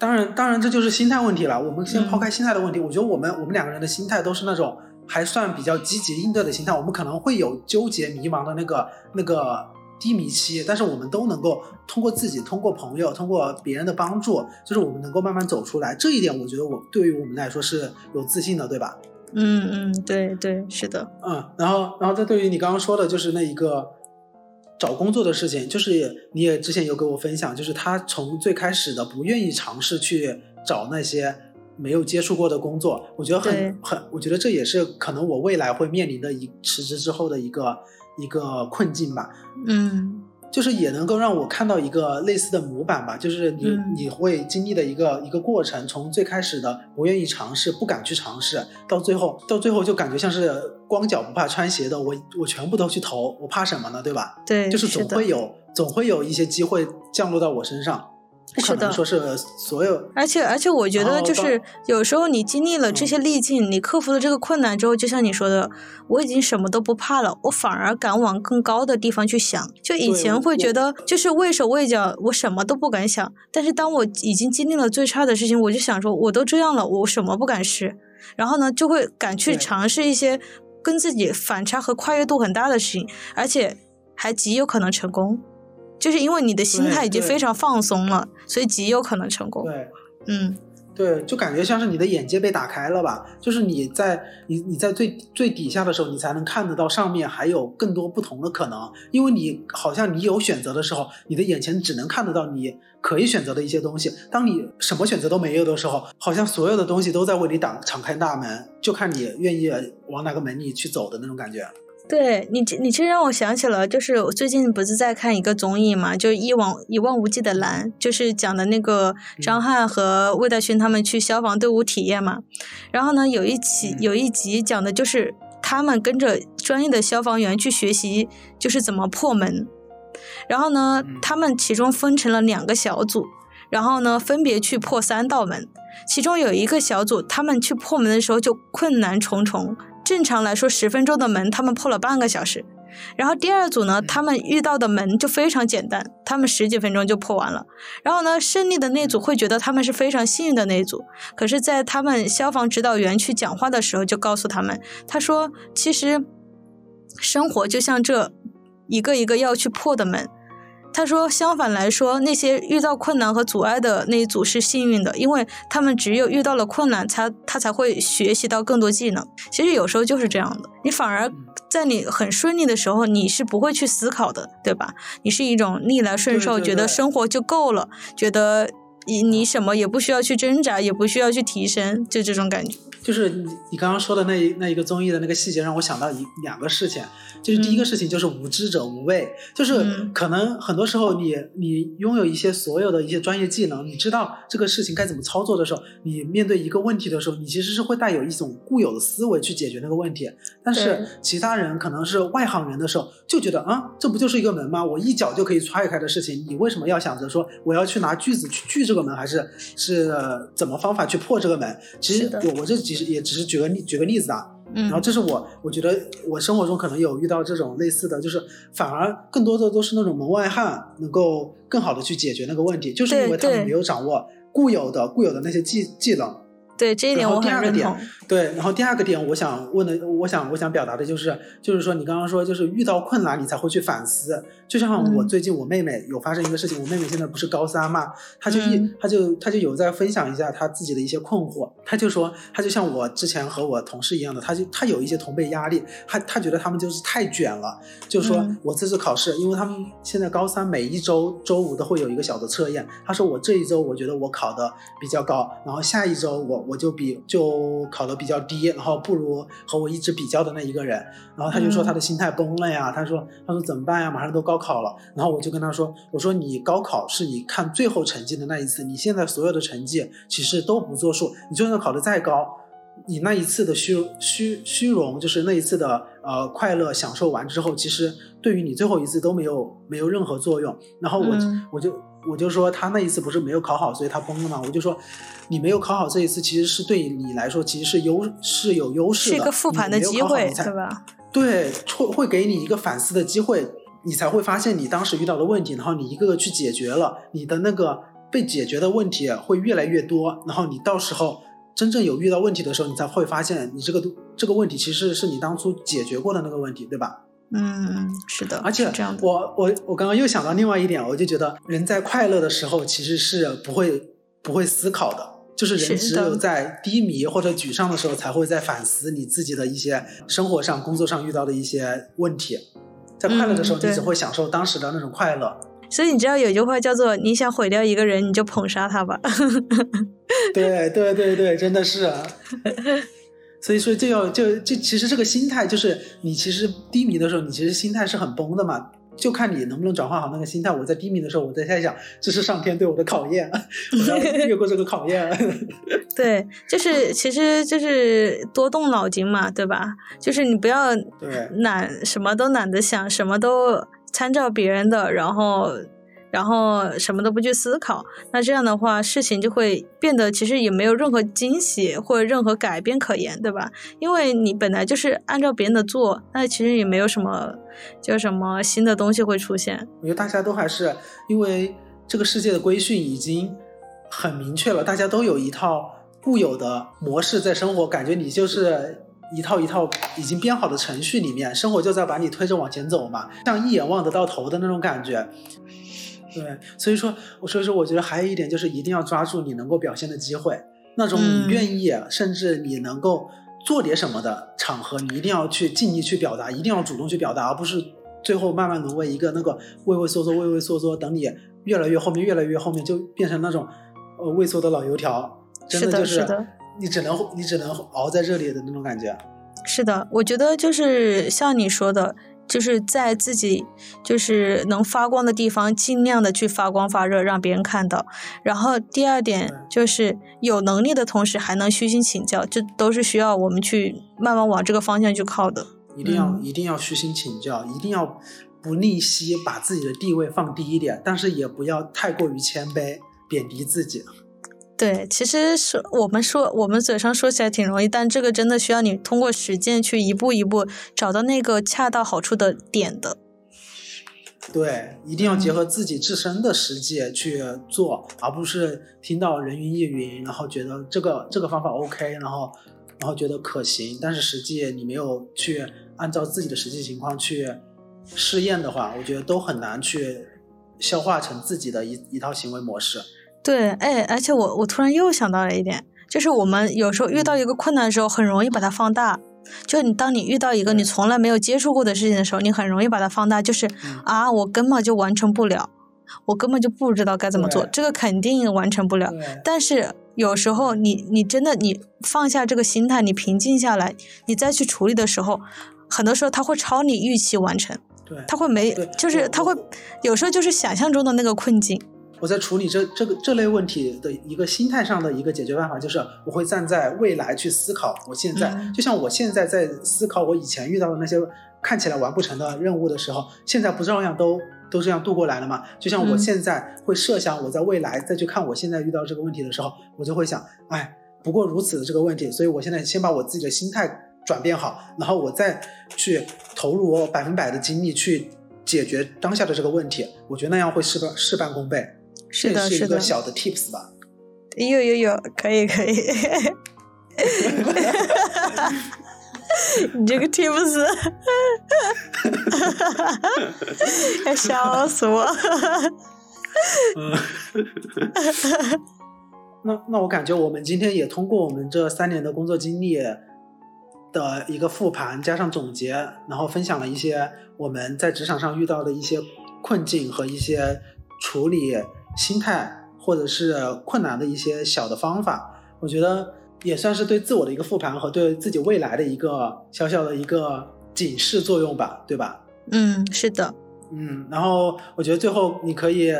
当然，当然，这就是心态问题了。我们先抛开心态的问题，我觉得我们我们两个人的心态都是那种还算比较积极应对的心态。我们可能会有纠结迷茫的那个那个低迷期，但是我们都能够通过自己、通过朋友、通过别人的帮助，就是我们能够慢慢走出来。这一点，我觉得我对于我们来说是有自信的，对吧？嗯嗯，对对，是的。嗯，然后，然后再对于你刚刚说的，就是那一个。找工作的事情，就是你也之前有给我分享，就是他从最开始的不愿意尝试去找那些没有接触过的工作，我觉得很很，我觉得这也是可能我未来会面临的一辞职之后的一个一个困境吧。嗯。就是也能够让我看到一个类似的模板吧，就是你你会经历的一个一个过程，从最开始的不愿意尝试、不敢去尝试，到最后到最后就感觉像是光脚不怕穿鞋的，我我全部都去投，我怕什么呢？对吧？对，就是总会有总会有一些机会降落到我身上。不可能说是所有，而且而且我觉得就是有时候你经历了这些历境，你克服了这个困难之后，就像你说的，我已经什么都不怕了，我反而敢往更高的地方去想。就以前会觉得就是畏手畏脚，我什么都不敢想。但是当我已经经历了最差的事情，我就想说，我都这样了，我什么不敢试？然后呢，就会敢去尝试一些跟自己反差和跨越度很大的事情，而且还极有可能成功。就是因为你的心态已经非常放松了，所以极有可能成功。对，嗯，对，就感觉像是你的眼界被打开了吧？就是你在你你在最最底下的时候，你才能看得到上面还有更多不同的可能。因为你好像你有选择的时候，你的眼前只能看得到你可以选择的一些东西。当你什么选择都没有的时候，好像所有的东西都在为你挡敞开大门，就看你愿意往哪个门里去走的那种感觉。对你，你其实让我想起了，就是我最近不是在看一个综艺嘛，就一往一望无际的蓝，就是讲的那个张翰和魏大勋他们去消防队伍体验嘛。然后呢，有一期有一集讲的就是他们跟着专业的消防员去学习，就是怎么破门。然后呢，他们其中分成了两个小组，然后呢，分别去破三道门。其中有一个小组，他们去破门的时候就困难重重。正常来说，十分钟的门，他们破了半个小时。然后第二组呢，他们遇到的门就非常简单，他们十几分钟就破完了。然后呢，胜利的那组会觉得他们是非常幸运的那一组。可是，在他们消防指导员去讲话的时候，就告诉他们，他说：“其实生活就像这一个一个要去破的门。”他说：“相反来说，那些遇到困难和阻碍的那一组是幸运的，因为他们只有遇到了困难，才他才会学习到更多技能。其实有时候就是这样的，你反而在你很顺利的时候，你是不会去思考的，对吧？你是一种逆来顺受，觉得生活就够了，觉得你你什么也不需要去挣扎，也不需要去提升，就这种感觉。”就是你你刚刚说的那一那一个综艺的那个细节，让我想到一两个事情。就是第一个事情就是无知者无畏，就是可能很多时候你你拥有一些所有的一些专业技能，你知道这个事情该怎么操作的时候，你面对一个问题的时候，你其实是会带有一种固有的思维去解决那个问题。但是其他人可能是外行人的时候，就觉得啊，这不就是一个门吗？我一脚就可以踹开的事情，你为什么要想着说我要去拿锯子去锯这个门，还是是怎么方法去破这个门？其实我我这其实也只是举个例举个例子啊。然后这是我，我觉得我生活中可能有遇到这种类似的，就是反而更多的都是那种门外汉，能够更好的去解决那个问题，就是因为他们没有掌握固有的固有的那些技技能。对这一点我很认同。对，然后第二个点，我想问的，我想我想表达的就是，就是说你刚刚说，就是遇到困难你才会去反思。就像我最近我妹妹有发生一个事情，我妹妹现在不是高三嘛，她就一她就她就有在分享一下她自己的一些困惑。她就说，她就像我之前和我同事一样的，她就她有一些同辈压力，她她觉得他们就是太卷了。就是说我这次考试，因为他们现在高三每一周周五都会有一个小的测验。她说我这一周我觉得我考的比较高，然后下一周我我就比就考的比较低，然后不如和我一直比较的那一个人。然后他就说他的心态崩了呀，他说他说怎么办呀？马上都高。考了，然后我就跟他说：“我说你高考是你看最后成绩的那一次，你现在所有的成绩其实都不作数。你就算考得再高，你那一次的虚虚虚荣，就是那一次的呃快乐享受完之后，其实对于你最后一次都没有没有任何作用。然后我我就我就说他那一次不是没有考好，所以他崩了嘛。我就说你没有考好这一次，其实是对你来说其实是优是有优势的，是一个复盘的机会，对吧？对，会会给你一个反思的机会。”你才会发现你当时遇到的问题，然后你一个个去解决了，你的那个被解决的问题会越来越多，然后你到时候真正有遇到问题的时候，你才会发现你这个这个问题其实是你当初解决过的那个问题，对吧？嗯，是的。而且我我我刚刚又想到另外一点，我就觉得人在快乐的时候其实是不会不会思考的，就是人只有在低迷或者沮丧的时候才会在反思你自己的一些生活上、工作上遇到的一些问题。在快乐的时候，你只会享受当时的那种快乐。所以你知道有句话叫做“你想毁掉一个人，你就捧杀他吧 ”。对对对对，真的是。所以说，就要就就其实这个心态，就是你其实低迷的时候，你其实心态是很崩的嘛。就看你能不能转换好那个心态。我在低迷的时候，我在在想，这是上天对我的考验，我要越过这个考验。对，就是其实就是多动脑筋嘛，对吧？就是你不要懒，什么都懒得想，什么都参照别人的，然后。然后什么都不去思考，那这样的话，事情就会变得其实也没有任何惊喜或者任何改变可言，对吧？因为你本来就是按照别人的做，那其实也没有什么叫什么新的东西会出现。我觉得大家都还是因为这个世界的规训已经很明确了，大家都有一套固有的模式在生活，感觉你就是一套一套已经编好的程序里面，生活就在把你推着往前走嘛，像一眼望得到头的那种感觉。对，所以说，我所以说，我觉得还有一点就是，一定要抓住你能够表现的机会，那种你愿意，甚至你能够做点什么的场合，你一定要去尽力去表达，一定要主动去表达，而不是最后慢慢沦为一个那个畏畏缩缩、畏畏缩缩，等你越来越后面、越来越后面，就变成那种呃畏缩的老油条，真的就是你只能你只能熬在这里的那种感觉。是的，我觉得就是像你说的。就是在自己就是能发光的地方，尽量的去发光发热，让别人看到。然后第二点就是有能力的同时还能虚心请教，这都是需要我们去慢慢往这个方向去靠的。一定要一定要虚心请教，一定要不吝惜把自己的地位放低一点，但是也不要太过于谦卑，贬低自己。对，其实是我们说，我们嘴上说起来挺容易，但这个真的需要你通过实践去一步一步找到那个恰到好处的点的。对，一定要结合自己自身的实际去做，而不是听到人云亦云，然后觉得这个这个方法 OK，然后然后觉得可行，但是实际你没有去按照自己的实际情况去试验的话，我觉得都很难去消化成自己的一一套行为模式。对，哎，而且我我突然又想到了一点，就是我们有时候遇到一个困难的时候，很容易把它放大。就你当你遇到一个你从来没有接触过的事情的时候，你很容易把它放大，就是啊，我根本就完成不了，我根本就不知道该怎么做，这个肯定完成不了。但是有时候你你真的你放下这个心态，你平静下来，你再去处理的时候，很多时候他会超你预期完成，对，他会没就是他会有时候就是想象中的那个困境。我在处理这这个这类问题的一个心态上的一个解决办法，就是我会站在未来去思考我现在，嗯就像我现在在思考我以前遇到的那些看起来完不成的任务的时候，现在不照样都都这样度过来了吗？就像我嗯现在会设想我在未来再去看我现在遇到这个问题的时候，我就会想，哎，不过如此的这个问题，所以我现在先把我自己的心态转变好，然后我再去投入我百分百的精力去解决当下的这个问题，我觉得那样会事半事半功倍。是的，这是是的一个小的 tips 吧。有有有，可以可以。你这个 tips，要笑死我。嗯，那那我感觉我们今天也通过我们这三年的工作经历的一个复盘，加上总结，然后分享了一些我们在职场上遇到的一些困境和一些处理心态或者是困难的一些小的方法。我觉得也算是对自我的一个复盘和对自己未来的一个小小的一个警示作用吧，对吧？嗯，是的。嗯，然后我觉得最后你可以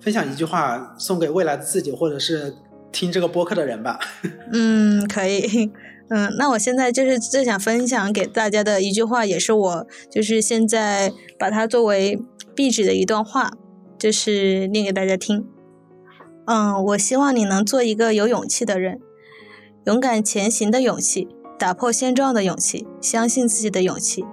分享一句话送给未来的自己，或者是听这个播客的人吧。嗯，可以。嗯，那我现在就是最想分享给大家的一句话，也是我就是现在把它作为壁纸的一段话，就是念给大家听。嗯，我希望你能做一个有勇气的人，勇敢前行的勇气，打破现状的勇气，相信自己的勇气，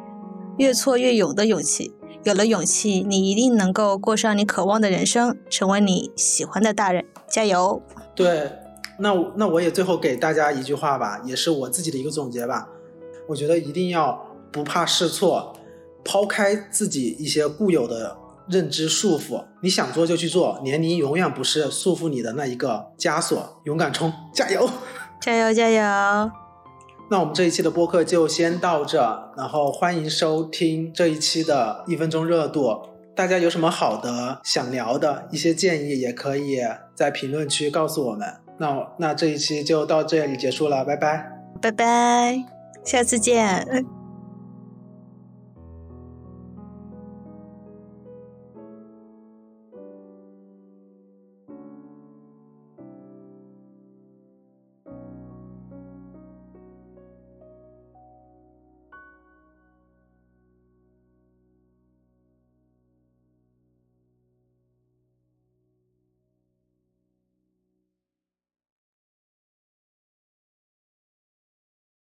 越挫越勇的勇气。有了勇气，你一定能够过上你渴望的人生，成为你喜欢的大人。加油！对，那我那我也最后给大家一句话吧，也是我自己的一个总结吧。我觉得一定要不怕试错，抛开自己一些固有的认知束缚，你想做就去做，年龄永远不是束缚你的那一个枷锁，勇敢冲，加油！加油！加油！那我们这一期的播客就先到这，然后欢迎收听这一期的一分钟热度。大家有什么好的想聊的一些建议，也可以在评论区告诉我们。那那这一期就到这里结束了，拜拜。拜拜，下次见。